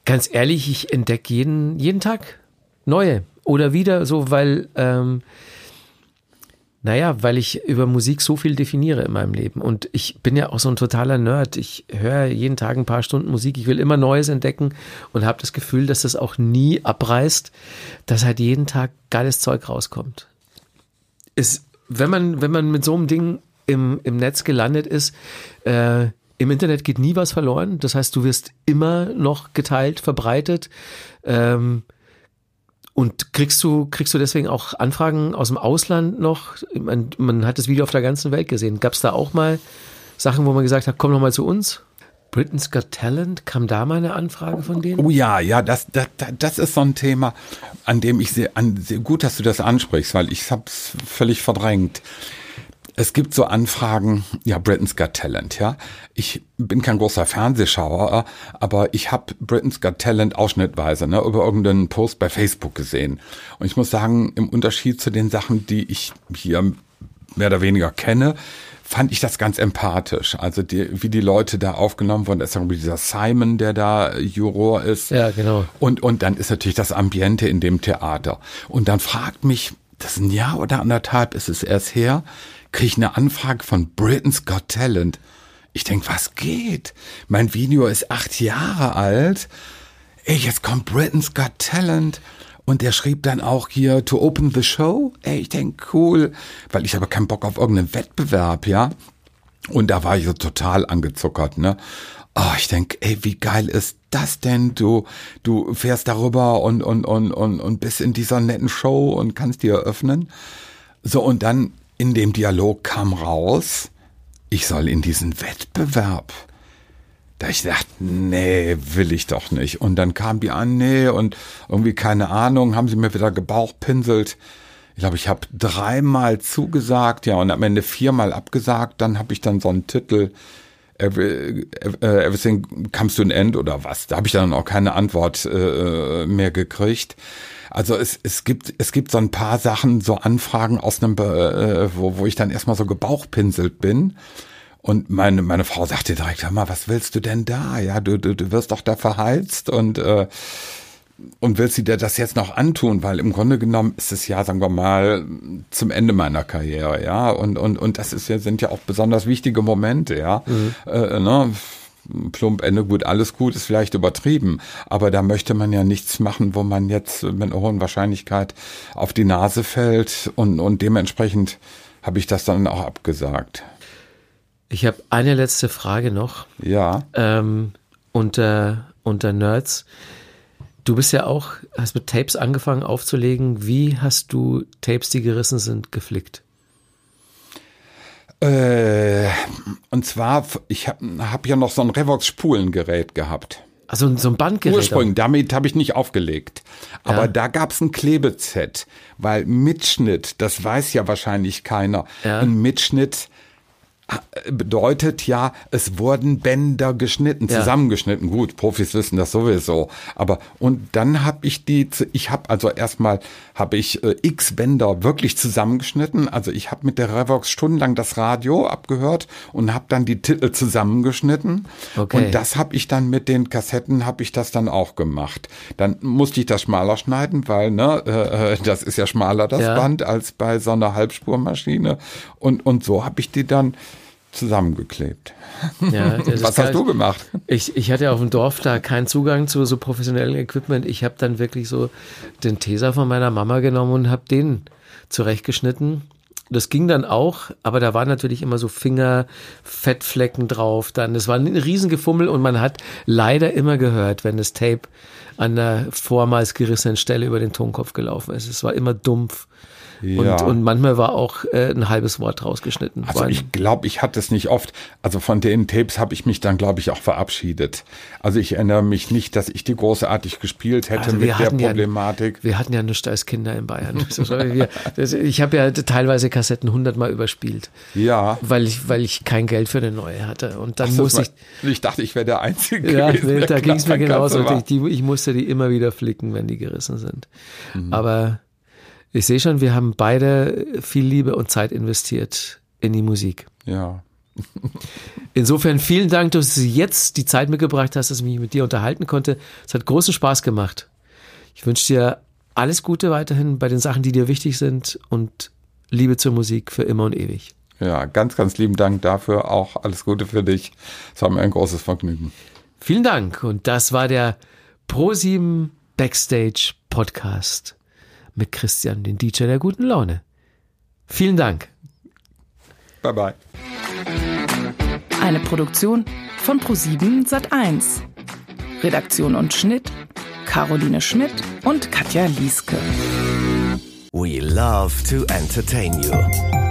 ganz ehrlich, ich entdecke jeden, jeden Tag neue. Oder wieder so, weil, ähm, naja, weil ich über Musik so viel definiere in meinem Leben. Und ich bin ja auch so ein totaler Nerd. Ich höre jeden Tag ein paar Stunden Musik. Ich will immer Neues entdecken und habe das Gefühl, dass das auch nie abreißt, dass halt jeden Tag geiles Zeug rauskommt. Ist, wenn man, wenn man mit so einem Ding im, im Netz gelandet ist, äh, im Internet geht nie was verloren. Das heißt, du wirst immer noch geteilt, verbreitet. Ähm, und kriegst du, kriegst du deswegen auch Anfragen aus dem Ausland noch? Man, man hat das Video auf der ganzen Welt gesehen. Gab es da auch mal Sachen, wo man gesagt hat, komm noch mal zu uns? Britain's Got Talent, kam da mal eine Anfrage von denen? Oh ja, ja, das, das, das ist so ein Thema, an dem ich sehr, an, sehr gut, dass du das ansprichst, weil ich hab's völlig verdrängt es gibt so Anfragen, ja, Britain's Got Talent, ja. Ich bin kein großer Fernsehschauer, aber ich habe Britain's Got Talent ausschnittweise ne, über irgendeinen Post bei Facebook gesehen. Und ich muss sagen, im Unterschied zu den Sachen, die ich hier mehr oder weniger kenne, fand ich das ganz empathisch. Also die, wie die Leute da aufgenommen wurden, da ist irgendwie dieser Simon, der da Juror ist. Ja, genau. Und, und dann ist natürlich das Ambiente in dem Theater. Und dann fragt mich, das ist ein Jahr oder anderthalb ist es erst her, kriege ich eine Anfrage von Britain's Got Talent. Ich denk, was geht? Mein Video ist acht Jahre alt. Ey, jetzt kommt Britain's Got Talent. Und der schrieb dann auch hier to open the show. Ey, ich denk, cool. Weil ich habe keinen Bock auf irgendeinen Wettbewerb, ja. Und da war ich so total angezuckert, ne? Oh, ich denk, ey, wie geil ist das denn? Du, du fährst darüber und, und, und, und, und bist in dieser netten Show und kannst die eröffnen. So, und dann in dem Dialog kam raus, ich soll in diesen Wettbewerb. Da ich dachte, nee, will ich doch nicht. Und dann kam die an, nee, und irgendwie keine Ahnung, haben sie mir wieder gebauchpinselt. Ich glaube, ich habe dreimal zugesagt, ja, und am Ende viermal abgesagt. Dann habe ich dann so einen Titel, Every, Everything Comes to an End oder was. Da habe ich dann auch keine Antwort äh, mehr gekriegt. Also es, es gibt es gibt so ein paar Sachen, so Anfragen aus einem, äh, wo, wo ich dann erstmal so gebauchpinselt bin. Und meine, meine Frau sagte direkt, hör mal, was willst du denn da? Ja, du, du, du wirst doch da verheizt und, äh, und willst du dir das jetzt noch antun? Weil im Grunde genommen ist es ja, sagen wir mal, zum Ende meiner Karriere, ja. Und, und, und das ist ja, sind ja auch besonders wichtige Momente, ja. Mhm. Äh, ne? Plump Ende gut, alles gut ist vielleicht übertrieben, aber da möchte man ja nichts machen, wo man jetzt mit einer hohen Wahrscheinlichkeit auf die Nase fällt und, und dementsprechend habe ich das dann auch abgesagt. Ich habe eine letzte Frage noch. Ja. Ähm, unter, unter Nerds. Du bist ja auch, hast mit Tapes angefangen aufzulegen. Wie hast du Tapes, die gerissen sind, geflickt? Äh, und zwar, ich habe hab ja noch so ein Revox-Spulengerät gehabt. Also so ein Bandgerät. Ursprünglich, damit habe ich nicht aufgelegt. Aber ja. da gab's ein Klebeset, weil Mitschnitt, das weiß ja wahrscheinlich keiner. Ja. Ein Mitschnitt bedeutet ja, es wurden Bänder geschnitten, ja. zusammengeschnitten. Gut, Profis wissen das sowieso. Aber und dann habe ich die, ich habe also erstmal habe ich äh, X Bänder wirklich zusammengeschnitten. Also ich habe mit der Revox stundenlang das Radio abgehört und habe dann die Titel zusammengeschnitten. Okay. Und das habe ich dann mit den Kassetten habe ich das dann auch gemacht. Dann musste ich das schmaler schneiden, weil ne, äh, äh das ist ja schmaler das ja. Band als bei so einer Halbspurmaschine. Und und so habe ich die dann zusammengeklebt. Ja, Was hast du gemacht? Ich, ich hatte auf dem Dorf da keinen Zugang zu so professionellem Equipment. Ich habe dann wirklich so den Teser von meiner Mama genommen und habe den zurechtgeschnitten. Das ging dann auch, aber da waren natürlich immer so Fingerfettflecken drauf. Dann, das war ein Riesengefummel und man hat leider immer gehört, wenn das Tape an der vormals gerissenen Stelle über den Tonkopf gelaufen ist. Es war immer dumpf. Ja. Und, und manchmal war auch äh, ein halbes Wort rausgeschnitten. Also ich glaube, ich hatte es nicht oft. Also von den Tapes habe ich mich dann, glaube ich, auch verabschiedet. Also ich erinnere mich nicht, dass ich die großartig gespielt hätte also mit der Problematik. Ja, wir hatten ja nichts als Kinder in Bayern. *laughs* ich habe ja teilweise Kassetten hundertmal überspielt. Ja. Weil ich, weil ich kein Geld für eine neue hatte. Und dann Ach, muss ich. Ich dachte, ich wäre der Einzige. Ja, gewesen, nee, da ging es mir genauso. Ich, die, ich musste die immer wieder flicken, wenn die gerissen sind. Mhm. Aber Ich sehe schon, wir haben beide viel Liebe und Zeit investiert in die Musik. Ja. *laughs* Insofern vielen Dank, dass du jetzt die Zeit mitgebracht hast, dass ich mich mit dir unterhalten konnte. Es hat großen Spaß gemacht. Ich wünsche dir alles Gute weiterhin bei den Sachen, die dir wichtig sind und Liebe zur Musik für immer und ewig. Ja, ganz, ganz lieben Dank dafür. Auch alles Gute für dich. Es war mir ein großes Vergnügen. Vielen Dank. Und das war der Pro7 Backstage Podcast mit Christian, den DJ der guten Laune. Vielen Dank. Bye bye. Eine Produktion von Pro7 Sat1. Redaktion und Schnitt Caroline Schmidt und Katja Lieske. We love to entertain you.